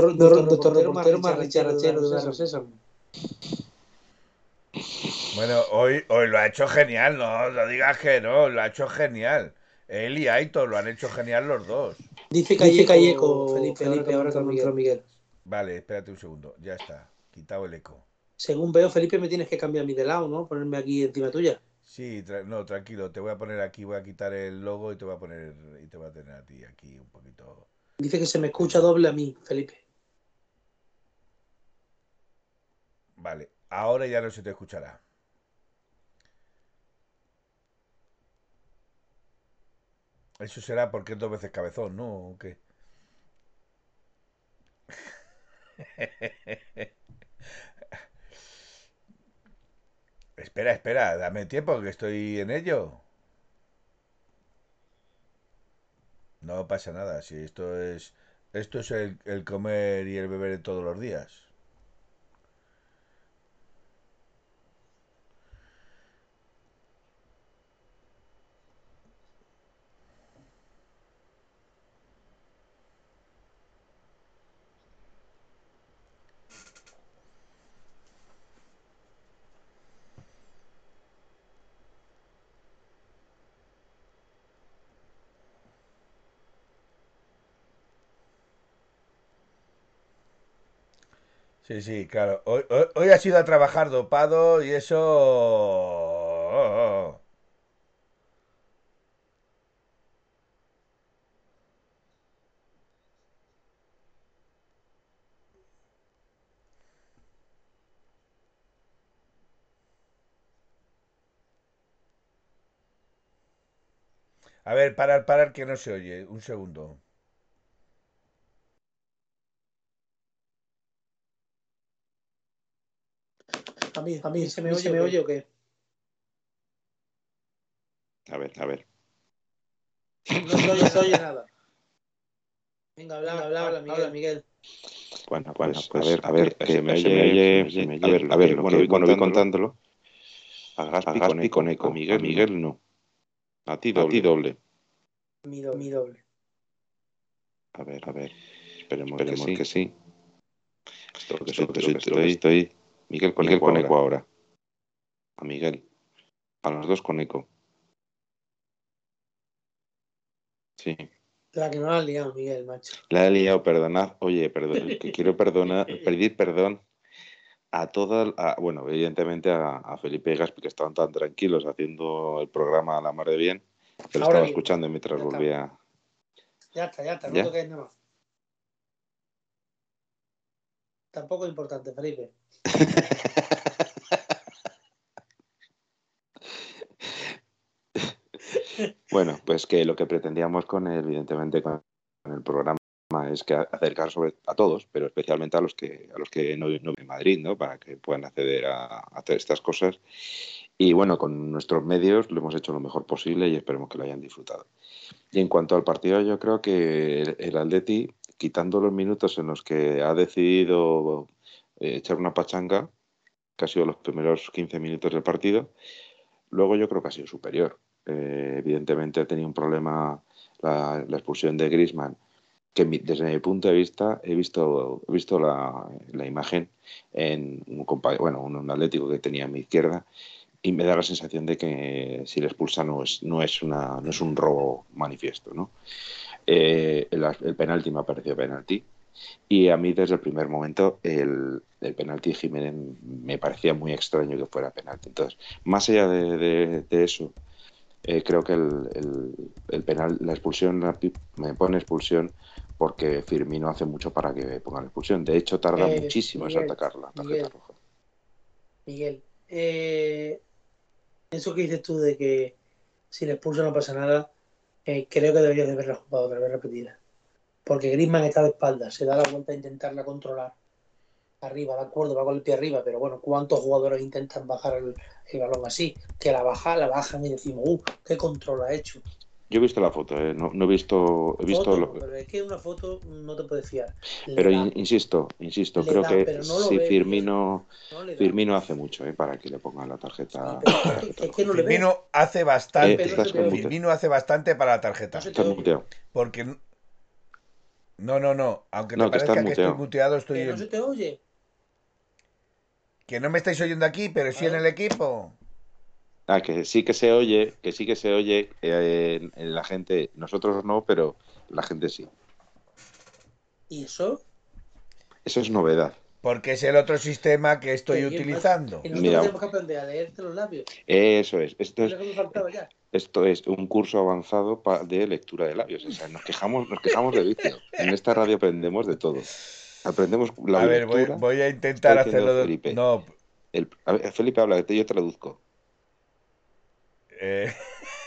A: doctor reportero más richarachero de Barrio Sésamo.
B: Bueno, hoy, hoy lo ha hecho genial, no, no digas que no, lo ha hecho genial. Él y Aitor lo han hecho genial los dos.
A: Dice Calleco, Calleco Felipe, Felipe, ahora con Miguel. Miguel.
B: Vale, espérate un segundo, ya está, quitado el eco.
A: Según veo, Felipe, me tienes que cambiar mi de lado, ¿no? Ponerme aquí encima tuya.
B: Sí, tra- no, tranquilo, te voy a poner aquí, voy a quitar el logo y te voy a poner y te voy a tener a ti aquí un poquito.
A: Dice que se me escucha doble a mí, Felipe.
B: Vale, ahora ya no se te escuchará. Eso será porque es dos veces cabezón, ¿no? ¿O qué? <laughs> Espera, espera, dame tiempo que estoy en ello. No pasa nada, si esto es esto es el, el comer y el beber todos los días. Sí, sí, claro. Hoy, hoy, hoy has ido a trabajar dopado y eso... A ver, parar, parar, que no se oye. Un segundo.
A: A mí, a mí, ¿se me, oye, me oye o qué?
C: A ver, a ver.
A: No se oye, se oye nada. Venga, habla, habla, habla, Miguel. Miguel.
C: Bueno, pues, a ver, a ver, que, me oye, se me oye, a ver, a ver, bueno, bueno, voy contándolo. A Gaspi, con, eco, con eco, Miguel, Miguel no. A ti doble. A ti doble.
A: Mi doble. Mi doble.
C: A ver, a ver. Esperemos, Esperemos que, sí. Esto, que estoy, estoy, estoy, estoy. Miguel con, Miguel eco, con ahora. eco ahora. A Miguel. A los dos con eco. Sí.
A: La que no la has liado, Miguel, macho.
C: La he liado, perdonad. Oye, perdón, <laughs> que quiero perdonar, pedir perdón a todas, a, bueno, evidentemente a, a, Felipe y Gaspi, que estaban tan tranquilos haciendo el programa a la mar de bien, que lo estaba
A: bien.
C: escuchando mientras
A: Ya está.
C: volvía.
A: Ya está, ya está, no
C: ¿Ya?
A: toques nada más. Tampoco es importante, Felipe. <laughs>
C: Bueno, pues que lo que pretendíamos con, evidentemente, con el programa es que acercar sobre a todos, pero especialmente a los que a los que no, no en Madrid, ¿no? Para que puedan acceder a, a hacer estas cosas. Y bueno, con nuestros medios lo hemos hecho lo mejor posible y esperemos que lo hayan disfrutado. Y en cuanto al partido, yo creo que el, el quitando los minutos en los que ha decidido eh, echar una pachanga, que ha sido los primeros 15 minutos del partido, luego yo creo que ha sido superior. Eh, evidentemente ha tenido un problema la, la expulsión de Griezmann, que mi, desde mi punto de vista he visto, he visto la, la imagen en un, bueno, un, un atlético que tenía a mi izquierda y me da la sensación de que si le expulsa no es, no es, una, no es un robo manifiesto. ¿no? Eh, el, el penalti me ha parecido penalti y a mí desde el primer momento el, el penalti Jiménez me parecía muy extraño que fuera penalti. Entonces, más allá de, de, de eso, eh, creo que el, el, el, penal, la expulsión, la, me pone expulsión porque Firmino hace mucho para que ponga la expulsión. De hecho, tarda
A: Eh,
C: muchísimo
A: Miguel,
C: en sacar la tarjeta
A: Miguel.
C: roja.
A: Miguel, eh, eso que dices tú de que si le expulsa no pasa nada, eh, creo que deberías de haberla jugado otra vez repetida. Porque Griezmann está de espaldas, se da la vuelta a intentarla controlar. Arriba, de acuerdo, va con el pie arriba, pero bueno, ¿cuántos jugadores intentan bajar el, el balón así? Que la baja, la bajan y decimos, uh, qué control ha hecho.
C: Yo he visto la foto, ¿eh? no, no he visto. He visto
A: Foto,
C: lo-
A: Pero es que una foto no te puedes fiar. Le
C: Pero
A: da,
C: in- insisto, insisto, creo
A: da,
C: que
A: no
C: si
A: ve
C: Firmino,
A: no.
C: Firmino hace mucho ¿eh? para que le pongan la tarjeta.
A: que- que.
B: Firmino hace
C: Eh,
B: bastante.
A: mute.
B: Firmino hace bastante para la tarjeta. Porque. No, no, no. Aunque
C: que
B: parezca
C: estás
B: que estoy
C: muteado.
B: muteado, estoy.
A: Que no se te oye.
B: Que no me estáis oyendo aquí, pero sí en el equipo.
C: Ah, que sí que se oye, que sí que se oye eh, en- en la gente, nosotros no, pero la gente sí.
A: ¿Y eso?
C: Eso es novedad.
B: Porque es el otro sistema que estoy utilizando.
A: Y nosotros
C: Mira.
A: tenemos que aprender a leerte los labios.
C: Eso es. Esto
A: Es
C: esto es un curso avanzado de lectura de labios. O sea, nos quejamos, nos quejamos de vicio. En esta radio aprendemos de todo. Aprendemos la
B: A ver, voy,
C: lectura.
B: voy a intentar hacerlo. de-
C: Felipe.
B: No,
C: El- a ver, Felipe habla, yo traduzco.
B: Eh,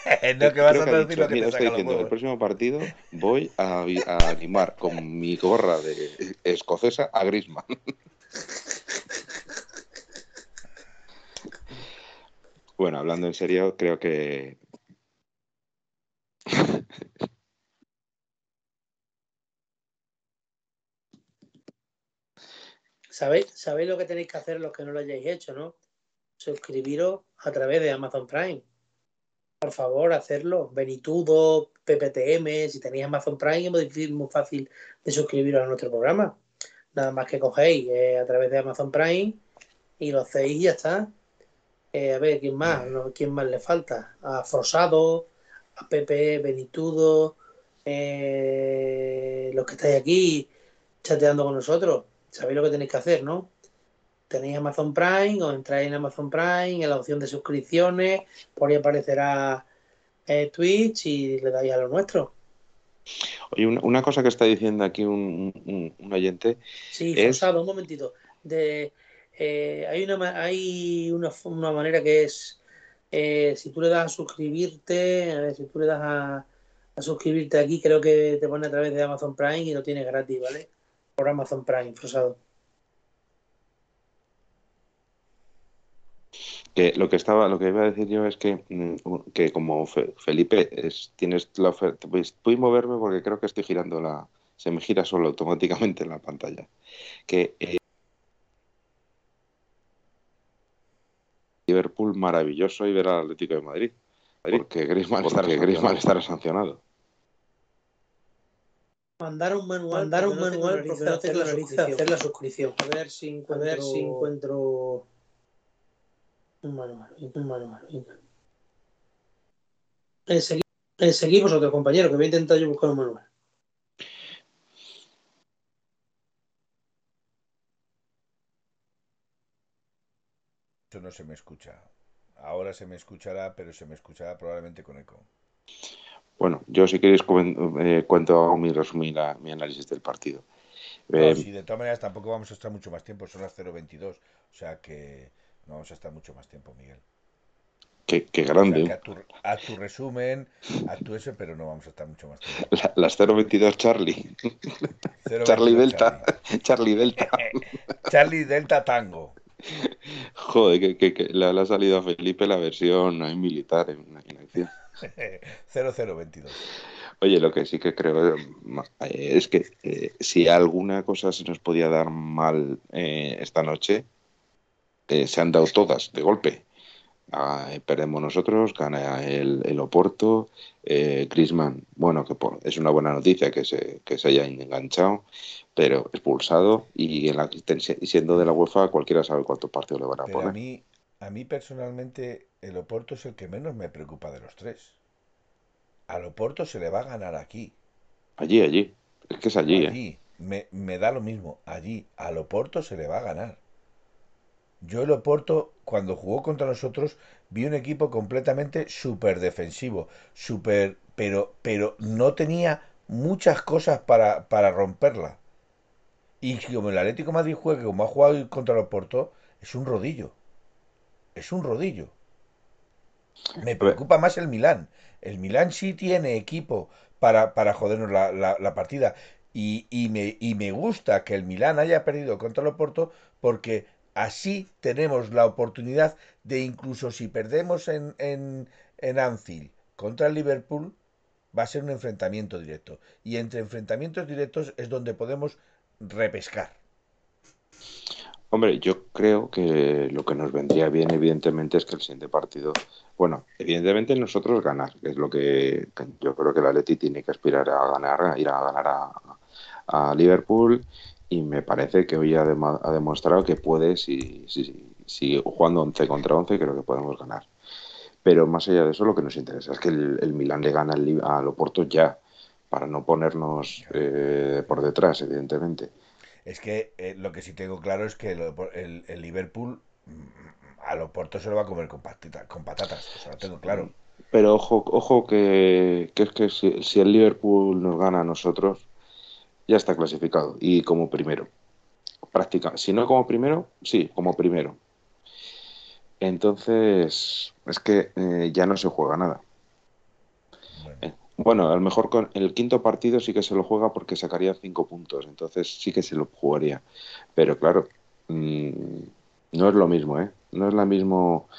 B: <laughs> no que vas
C: Creo
B: a
C: dicho,
B: lo que
C: mira,
B: te
C: está
B: saca los
C: diciendo, el próximo partido voy a animar con mi gorra de escocesa a Grisman. <laughs> Bueno, hablando en serio, creo que
A: ¿Sabéis, sabéis lo que tenéis que hacer los que no lo hayáis hecho, no? Suscribiros a través de Amazon Prime. Por favor, hacerlo. Benitudo, PPTM, si tenéis Amazon Prime es muy, difícil, muy fácil de suscribiros a nuestro programa. Nada más que cogéis eh, a través de Amazon Prime y lo hacéis y ya está. Eh, a ver, ¿quién más? No, ¿Quién más le falta? A Frosado, a Pepe, Benitudo, eh, los que estáis aquí chateando con nosotros. Sabéis lo que tenéis que hacer, ¿no? Tenéis Amazon Prime, os entráis en Amazon Prime, en la opción de suscripciones, por ahí aparecerá eh, Twitch y le dais a lo nuestro.
C: Oye, una, una cosa que está diciendo aquí un, un- un oyente,
A: Sí,
C: Es-
A: un momentito. De, eh, hay una, hay una, una manera que es, eh, si tú le das a suscribirte, a ver, si tú le das a, a suscribirte aquí, creo que te pone a través de Amazon Prime y lo tienes gratis, ¿vale? Por Amazon Prime, forzado.
C: Que lo que estaba, lo que iba a decir yo es que, mm, que como Fe- Felipe es, tienes la oferta, pues voy a moverme porque creo que estoy girando la, se me gira solo automáticamente en la pantalla. Que eh, Liverpool maravilloso y ver al Atlético de Madrid. Porque Griezmann,
D: Porque
C: porque Griezmann estará sancionado.
A: Mandar un manual, mandar un manual por hacer la suscripción. hacer la suscripción. A ver si encuentro, a ver si encuentro Eh, eh, seguid vosotros, compañeros, que voy a intentar yo buscar un manual.
B: Eso no se me escucha. Ahora se me escuchará, pero se me escuchará probablemente con eco.
C: Bueno, yo si queréis eh, cuento hago mi resumen la- mi análisis del partido.
B: No,
C: Eh,
B: sí, de todas maneras tampoco vamos a estar mucho más tiempo, son las 0.22, o sea que no vamos a estar mucho más tiempo, Miguel.
C: qué, qué
B: O sea
C: grande.
B: que a tu, a tu resumen, a tu eso, pero no vamos a estar mucho más tiempo.
C: La- las 022 Charlie.
B: 0.22
C: Charlie Delta.
B: Charlie.
C: Delta. <laughs>
B: Charlie Delta Tango.
C: Joder, que, que- que le, ha salido a Felipe la versión ahí militar en, en acción.
B: 0022.
C: Oye, lo que sí que creo eh, es que eh, si alguna cosa se nos podía dar mal eh, esta noche, eh, se han dado todas de golpe. Ah, eh, perdemos nosotros, gana el, el Oporto, eh, Griezmann, bueno, que por- es una buena noticia que se, que se haya enganchado, pero expulsado y, en la, siendo de la UEFA cualquiera sabe cuántos partidos le van a
B: Pero a
C: poner.
B: mí, a mí personalmente, el Oporto es el que menos me preocupa de los tres. Al Oporto se le va a ganar aquí.
C: Allí, allí. Es que es allí, ¿eh?
B: Allí. Me, me da lo mismo. Allí. Al Oporto se le va a ganar. Yo el Oporto, cuando jugó contra nosotros, vi un equipo completamente súper defensivo. Súper... Pero, pero no tenía muchas cosas para, para romperla. Y como el Atlético de Madrid juega como ha jugado contra el Oporto, es un rodillo. Es un rodillo. Me preocupa más el Milán. El Milán sí tiene equipo para, para jodernos la, la- la partida. Y, y me, y me gusta que el Milán haya perdido contra el Oporto porque así tenemos la oportunidad de incluso si perdemos en, en, en Anfield contra el Liverpool, va a ser un enfrentamiento directo. Y entre enfrentamientos directos es donde podemos repescar.
C: Hombre, yo creo que lo que nos vendría bien, evidentemente, es que el siguiente partido, bueno, evidentemente nosotros ganar, que es lo que, yo creo que la Leti tiene que aspirar a ganar, ir a ganar a, a Liverpool y me parece que hoy ha, demostrado que puede, si, si, si jugando 11 contra 11, creo que podemos ganar. Pero más allá de eso, lo que nos interesa es que el, el Milan le gana al al Oporto ya, para no ponernos eh, por detrás, evidentemente.
B: Es que eh, lo que sí tengo claro es que el, el- el Liverpool mm, a Loporto se lo va a comer con, patita- con patatas. Eso lo tengo claro.
C: Pero ojo, ojo que, que es que si, si el Liverpool nos gana a nosotros, ya está clasificado y como primero. Práctica. Si no como primero, sí, como primero. Entonces, es que eh, ya no se juega nada.
B: Bueno,
C: Eh, Bueno, a lo mejor con el quinto partido sí que se lo juega porque sacaría cinco puntos, entonces sí que se lo jugaría. Pero claro, mm, no es lo mismo, ¿eh? No es lo mismo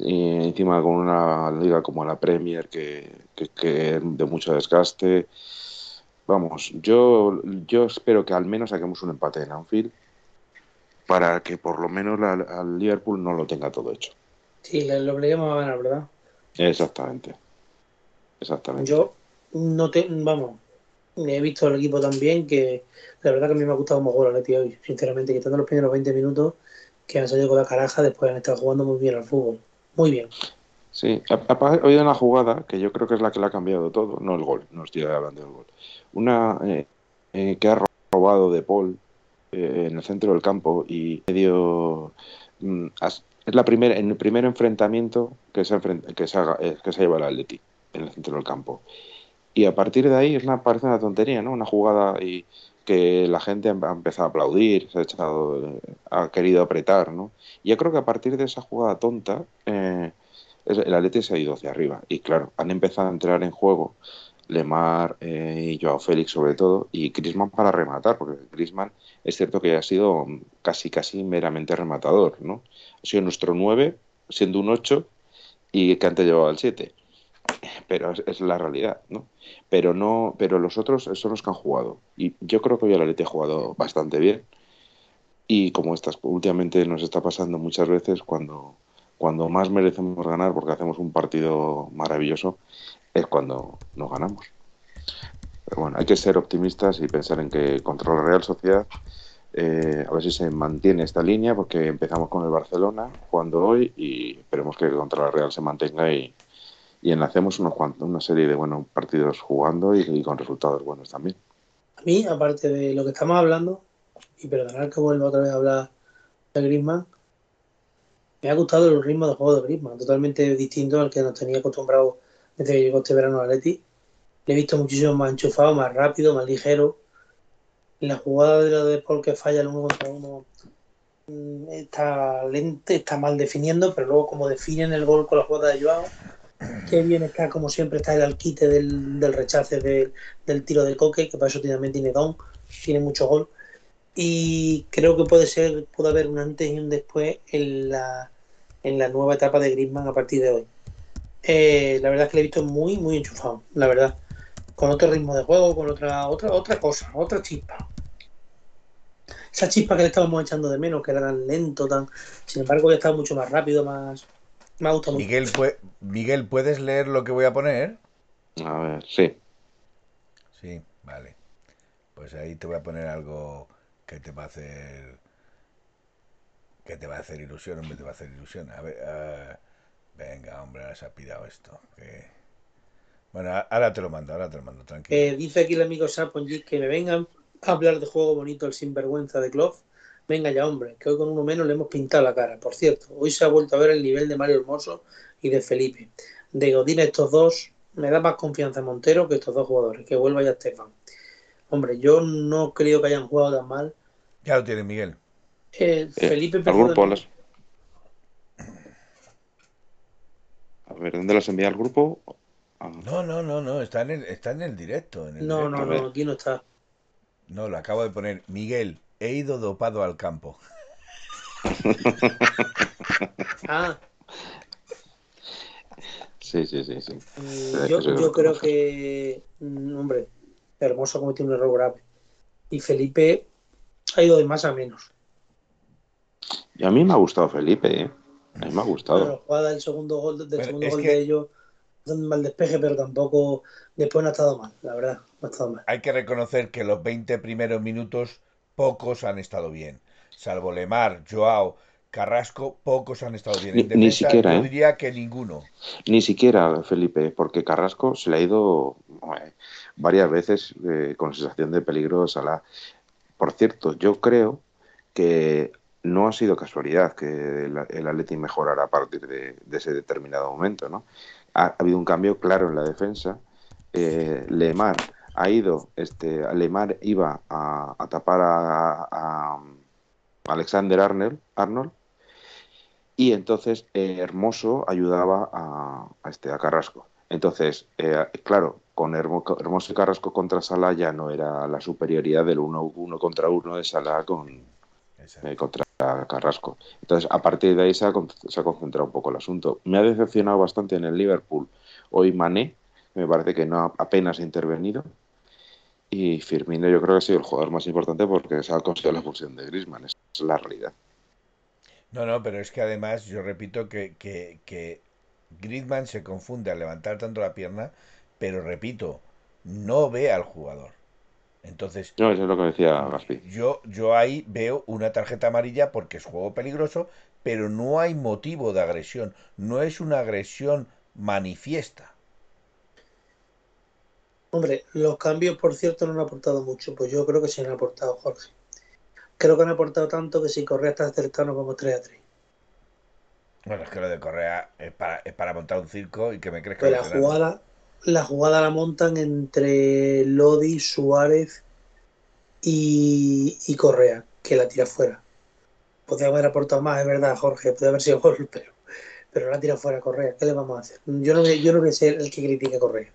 C: eh, encima con una liga como la Premier que, que, que de mucho desgaste. Vamos, yo, yo espero que al menos saquemos un empate en Anfield para que por lo menos la- al Liverpool no lo tenga todo hecho.
A: Sí, le, lo obliguemos a ganar, ¿verdad?
C: Exactamente. Exactamente.
A: Yo no te, vamos, he visto el equipo también que la verdad que a mí me ha gustado como juega el Atleti hoy, sinceramente, quitando los primeros 20 minutos que han salido con la caraja, después han estado jugando muy bien al fútbol. Muy bien.
C: Sí, ha, ha ha habido una jugada que yo creo que es la que le ha cambiado todo, no el gol, no estoy hablando del gol. Una eh, eh, que ha robado de Paul eh, en el centro del campo y medio mm, es la primera en el primer enfrentamiento que se que se haga, eh, que se lleva el Atleti en el centro del campo. Y a partir de ahí es una, parece una tontería, ¿no? Una jugada y que la gente ha empezado a aplaudir, se ha echado, ha querido apretar, ¿no? Y yo creo que a partir de esa jugada tonta, el Atleti se ha ido hacia arriba. Y claro, han empezado a entrar en juego Lemar eh, y Joao Félix sobre todo, y Griezmann para rematar, porque Griezmann es cierto que ha sido casi casi meramente rematador, ¿no? Ha sido nuestro 9, siendo un 8, y que antes llevaba el 7. Pero es, la realidad, ¿no? Pero no, pero los otros son los que han jugado. Y yo creo que hoy el Atleti ha jugado bastante bien. Y como estas últimamente nos está pasando muchas veces cuando, cuando más merecemos ganar porque hacemos un partido maravilloso, es cuando no ganamos. Pero bueno, hay que ser optimistas y pensar en que contra la Real Sociedad, eh, a ver si se mantiene esta línea, porque empezamos con el Barcelona jugando hoy y esperemos que contra la Real se mantenga y, y enlacemos unos cuantos, una serie de buenos partidos jugando y, y con resultados buenos también.
A: A mí, aparte de lo que estamos hablando, y perdonad que vuelva otra vez a hablar de Griezmann, me ha gustado el ritmo de juego de Griezmann, totalmente distinto al que nos tenía acostumbrado desde que llegó este verano a Atleti. Le he visto muchísimo más enchufado, más rápido, más ligero. La jugada de la de Paul que falla el uno contra uno mm, está lenta, está mal definiendo, pero luego como definen el gol con la jugada de Joao, qué bien está, como siempre, está el alquite del, del rechace del, del tiro de Coque, que para eso también tiene don, tiene mucho gol. Y creo que puede ser, puede haber un antes y un después en la, en la nueva etapa de Griezmann a partir de hoy. Eh, la verdad es que le he visto muy, muy enchufado, la verdad. Con otro ritmo de juego, con otra, otra, otra cosa, otra chispa. Esa chispa que le estábamos echando de menos, que era tan lento, tan. Sin embargo, ya está mucho más rápido, más. Me ha gustado mucho.
B: Miguel, Miguel, ¿puedes leer lo que voy a poner?
C: A ver, sí.
B: Sí, vale. Pues ahí te voy a poner algo que te va a hacer que te va a hacer ilusión, hombre, te va a hacer ilusión. A ver, venga, hombre, ahora se ha pillado esto. que- Bueno, ahora te lo mando, ahora te lo mando, tranquilo.
A: Eh, dice aquí el amigo Saponji que me vengan a hablar de juego bonito el sinvergüenza de Klopp. Venga ya, hombre, que hoy con uno menos le hemos pintado la cara. Por cierto, hoy se ha vuelto a ver el nivel de Mario Hermoso y de Felipe. De Godín estos dos, me da más confianza Montero que estos dos jugadores. Que vuelva ya Estefan. Hombre, yo no creo que hayan jugado tan mal.
B: Ya lo tienes, Miguel.
A: Eh,
C: Eh,
A: Felipe
C: al
A: empezó de
C: grupo, las- A ver, ¿dónde los envía al grupo? Ah,
B: No, no, no, no, está en el, está en el directo. En el
A: No,
B: directo.
A: no, no, aquí no está.
B: No, lo acabo de poner. Miguel, he ido dopado al campo. <laughs>
A: Ah,
C: Sí, sí, sí, sí.
A: Mm, yo, yo creo que, mm, hombre, Hermoso cometió un error grave. Y Felipe ha ido de más a menos.
C: Y a mí me ha gustado Felipe, ¿eh? A mí me ha gustado.
A: La jugada del segundo gol, del segundo gol de ellos, un mal despeje, pero tampoco después no ha estado mal, la verdad, no ha estado mal.
B: Hay que reconocer que los 20 primeros minutos pocos han estado bien. Salvo Lemar, Joao, Carrasco, pocos han estado bien.
C: Ni, ni siquiera,
B: yo
C: ¿eh?
B: diría que ninguno.
C: Ni siquiera, Felipe, porque Carrasco se le ha ido eh, varias veces eh, con sensación de peligro a Salah. Por cierto, yo creo que no ha sido casualidad que el, el Atleti mejorara a partir de, ese determinado momento, ¿no? Ha, ha, habido un cambio claro en la defensa. Eh, Lemar ha ido, este, Lemar iba a, tapar a, Alexander Arnold, Arnold y entonces eh, Hermoso ayudaba a, a, este, a Carrasco. Entonces, eh, claro, con Hermoso y Carrasco contra Salah ya no era la superioridad del uno, uno contra uno de Salah con, eh, contra Carrasco. Entonces, a partir de ahí se ha, se ha, concentrado un poco el asunto. Me ha decepcionado bastante en el Liverpool. Hoy Mané, me parece que no ha apenas intervenido. Y Firmino yo creo que ha sido el jugador más importante porque se ha conseguido la expulsión de Griezmann. Esa es la realidad.
B: No, no, pero es que además yo repito que, que, que Griezmann se confunde al levantar tanto la pierna, pero repito, no ve al jugador. Entonces,
C: no, eso es lo que decía Gaspi.
B: Yo, yo ahí veo una tarjeta amarilla porque es juego peligroso, pero no hay motivo de agresión. No es una agresión manifiesta.
A: Hombre, los cambios, por cierto, no han aportado mucho. Pues yo creo que sí han aportado, Jorge. Creo que han aportado tanto que si Correa está cercano como 3 a 3.
B: Bueno, es que lo de Correa es para, es para montar un circo y que me crees que...
A: Pues la jugada, la jugada la montan entre Lodi, Suárez y, y, Correa, que la tira fuera. Podría haber aportado más, es verdad, Jorge, podría haber sido gol, <laughs> pero, pero la tira fuera Correa. ¿Qué le vamos a hacer? Yo no, yo no voy a ser el que critique a Correa.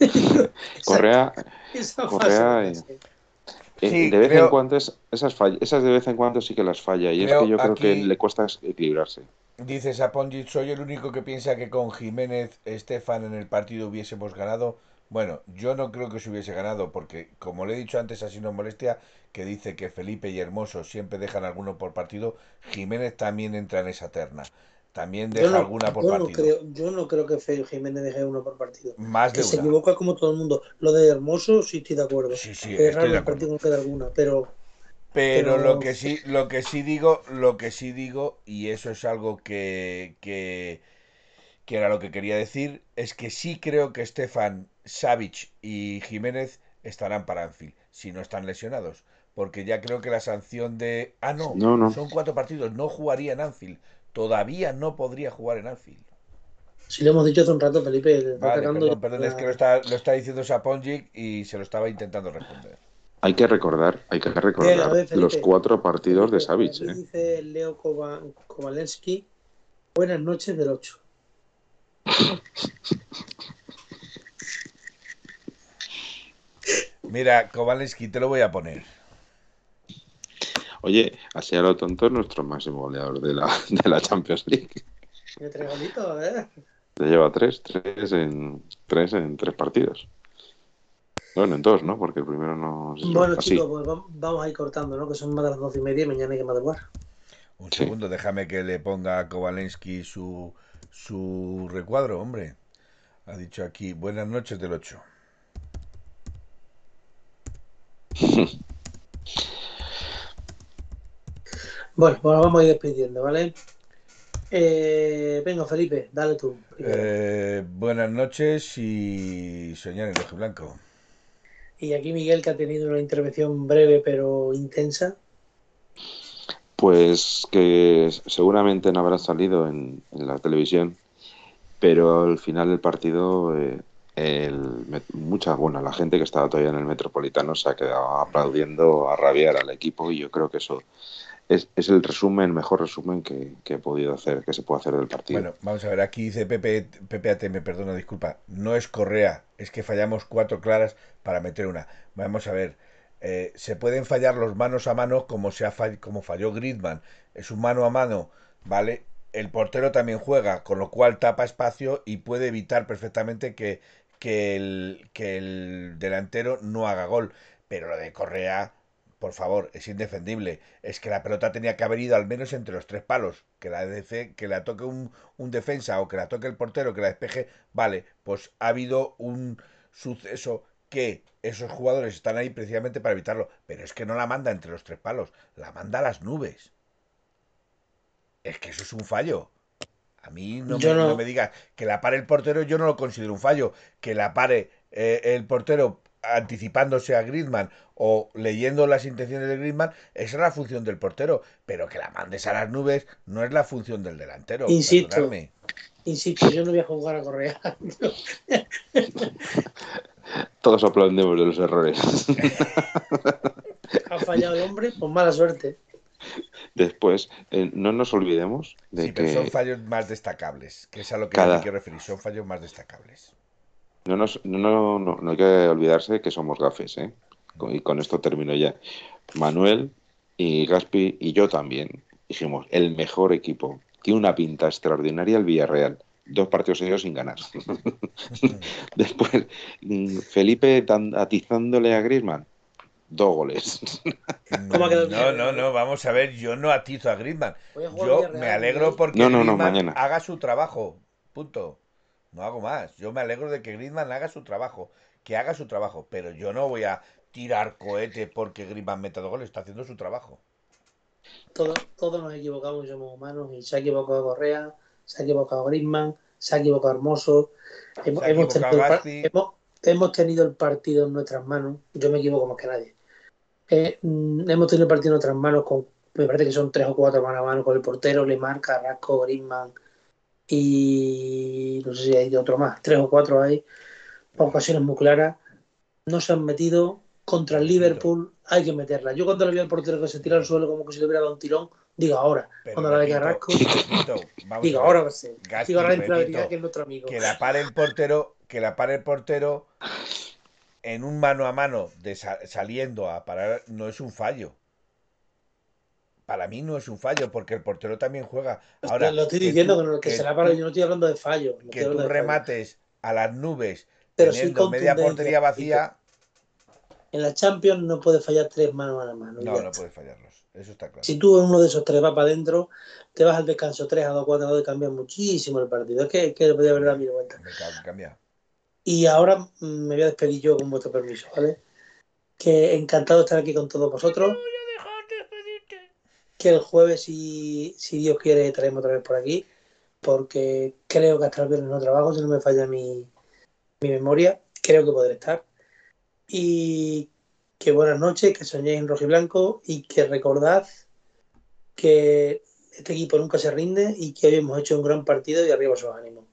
A: <laughs>
C: Correa, <laughs> esa, Correa eh, sí, de vez creo, en cuando es, esas, fall, esas de vez en cuando sí que las falla y es que yo creo aquí, que le cuesta equilibrarse.
B: Dice Saponjic, soy el único que piensa que con Jiménez Estefan en el partido hubiésemos ganado. Bueno, yo no creo que se hubiese ganado porque, como le he dicho antes, así no molestia, que dice que Felipe y Hermoso siempre dejan alguno por partido, Jiménez también entra en esa terna. También deja
A: no,
B: alguna por
A: yo
B: partido.
A: No creo, yo no creo que Jiménez deje uno por partido.
B: Más de
A: que
B: una.
A: se equivoca como todo el mundo. Lo de Hermoso sí estoy de acuerdo.
B: Sí, sí,
A: es
B: estoy de
A: partido alguna, pero
B: pero, pero, lo que sí, lo que sí digo, lo que sí digo, y eso es algo que, que, que era lo que quería decir, es que sí creo que Stefan, Savic y Jiménez estarán para Anfield, si no están lesionados. Porque ya creo que la sanción de. Ah, no,
C: no, no.
B: son cuatro partidos, no jugaría en Anfield. Todavía no podría jugar en Anfield.
A: Si lo hemos dicho hace un rato, Felipe.
B: Vale, perdón, perdón, la... es que lo está, lo está diciendo Saponjic y se lo estaba intentando responder.
C: Hay que recordar, hay que recordar los cuatro partidos de Savic. ¿eh?
A: Dice Leo Kovalensky, buenas noches del 8. <laughs>
B: Mira, Kovalensky, te lo voy a poner.
C: Oye, así a lo tonto es nuestro máximo goleador de la, <laughs> de la Champions League.
A: ¿Qué tres golitos, eh?
C: Te lleva tres, tres en tres en tres partidos. Bueno, en dos, ¿no? Porque el primero no.
A: Bueno, Así. chicos, pues vamos a ir cortando, ¿no? Que son más de las doce y media y mañana hay que madrugar.
B: Un sí. segundo, déjame que le ponga a Kovalensky su, su recuadro, hombre. Ha dicho aquí, buenas noches del 8. <laughs>
A: bueno, pues vamos a ir despidiendo, ¿vale? Eh, venga, Felipe, dale tú.
B: Eh, buenas noches y soñar en rojo blanco.
A: Y aquí Miguel, que ha tenido una intervención breve pero intensa.
C: Pues que seguramente no habrá salido en, en la televisión, pero al final del partido, eh, el, mucha, bueno, la gente que estaba todavía en el Metropolitano se ha quedado aplaudiendo a rabiar al equipo y yo creo que eso es, es, el resumen, mejor resumen que, que, he podido hacer, que se puede hacer del partido.
B: Bueno, vamos a ver, aquí dice Pepe, PPAT, me perdona, disculpa, no es Correa, es que fallamos cuatro claras para meter una. Vamos a ver, eh, se pueden fallar los manos a mano como, se ha como falló Griezmann, es un mano a mano, ¿vale? el portero también juega, con lo cual tapa espacio y puede evitar perfectamente que, que, el, que el delantero no haga gol. Pero lo de Correa, por favor, es indefendible. Es que la pelota tenía que haber ido al menos entre los tres palos. Que la, que la toque un, un defensa o que la toque el portero, que la despeje. Vale, pues ha habido un suceso que esos jugadores están ahí precisamente para evitarlo. Pero es que no la manda entre los tres palos, la manda a las nubes. Es que eso es un fallo. A mí no, me, no. me, digas que la pare el portero, yo no lo considero un fallo. Que la pare eh, el portero anticipándose a Griezmann o leyendo las intenciones de Griezmann, esa es la función del portero. Pero que la mandes a las nubes no es la función del delantero.
A: Insisto, insisto yo no voy a jugar a Correa. <laughs>
C: Todos aplaudimos de los errores.
A: ha fallado el hombre, pues mala suerte.
C: Después, eh, no nos olvidemos de que.
B: son fallos más destacables, que es a lo que me quiero referir, son fallos más destacables.
C: No, nos, no, no, no, hay que olvidarse que somos gafes, ¿eh? Y con esto termino ya. Manuel y Gaspi y yo también dijimos: el mejor equipo. Tiene una pinta extraordinaria el Villarreal. Dos partidos seguidos sin ganar. <laughs> Después, Felipe atizándole a Griezmann dos goles. <laughs>
B: no, no, no, vamos a ver, yo no atizo a Griezmann. Yo me alegro porque Griezmann haga su trabajo, punto. No hago más. Yo me alegro de que Griezmann haga su trabajo, que haga su trabajo, pero yo no voy a tirar cohete porque Griezmann meta dos goles, está haciendo su trabajo.
A: Todos, todos nos equivocamos, somos humanos, y se ha equivocado Correa, se ha equivocado Griezmann, se ha equivocado Hermoso. Hemos, hemos, tenido, hemos, tenido el partido en nuestras manos. Yo me equivoco más que nadie. Eh, mm, hemos tenido el partido en otras manos con, me parece que son tres o cuatro mano a mano con el portero, Lemar, Carrasco, Griezmann y no sé si hay otro más, tres o cuatro hay, ocasiones muy claras. No se han metido contra el Liverpool, hay que meterla. Yo cuando le vi al portero que se tira al suelo como que si le hubiera dado un tirón, digo ahora. cuando la de Carrasco, digo ahora Digo ahora que es nuestro amigo.
B: Que la pare el portero, que la pare el portero en un mano a mano de saliendo a parar no es un fallo. Para mí no es un fallo porque el portero también juega. Ahora,
A: lo estoy diciendo que, se la para, yo no estoy hablando de fallo.
B: que tú remates a las nubes Pero teniendo media portería vacía.
A: En la Champions no puedes fallar tres manos a mano.
B: No, no puedes fallarlos. Eso está claro.
A: Si tú en uno de esos tres vas para adentro, te vas al descanso 3 a 2, 4 a 2 y cambia muchísimo el partido. Es que, que le podía haber dado mi vuelta. Cambia. Y ahora mm, me voy a despedir yo con vuestro permiso, ¿vale? Que encantado de estar aquí con todos vosotros. Que el jueves, si, si Dios quiere, estaremos otra vez por aquí. Porque creo que hasta el viernes no trabajo, si no me falla mi, mi memoria. Creo que podré estar. Y que buenas noches, que soñéis en rojo y blanco y que recordad que este equipo nunca se rinde y que hoy hemos hecho un gran partido y arriba sus ánimos.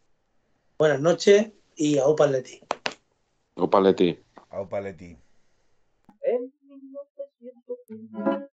A: Buenas noches y a Opaletti.
C: Opaletti.
B: A Opaletti.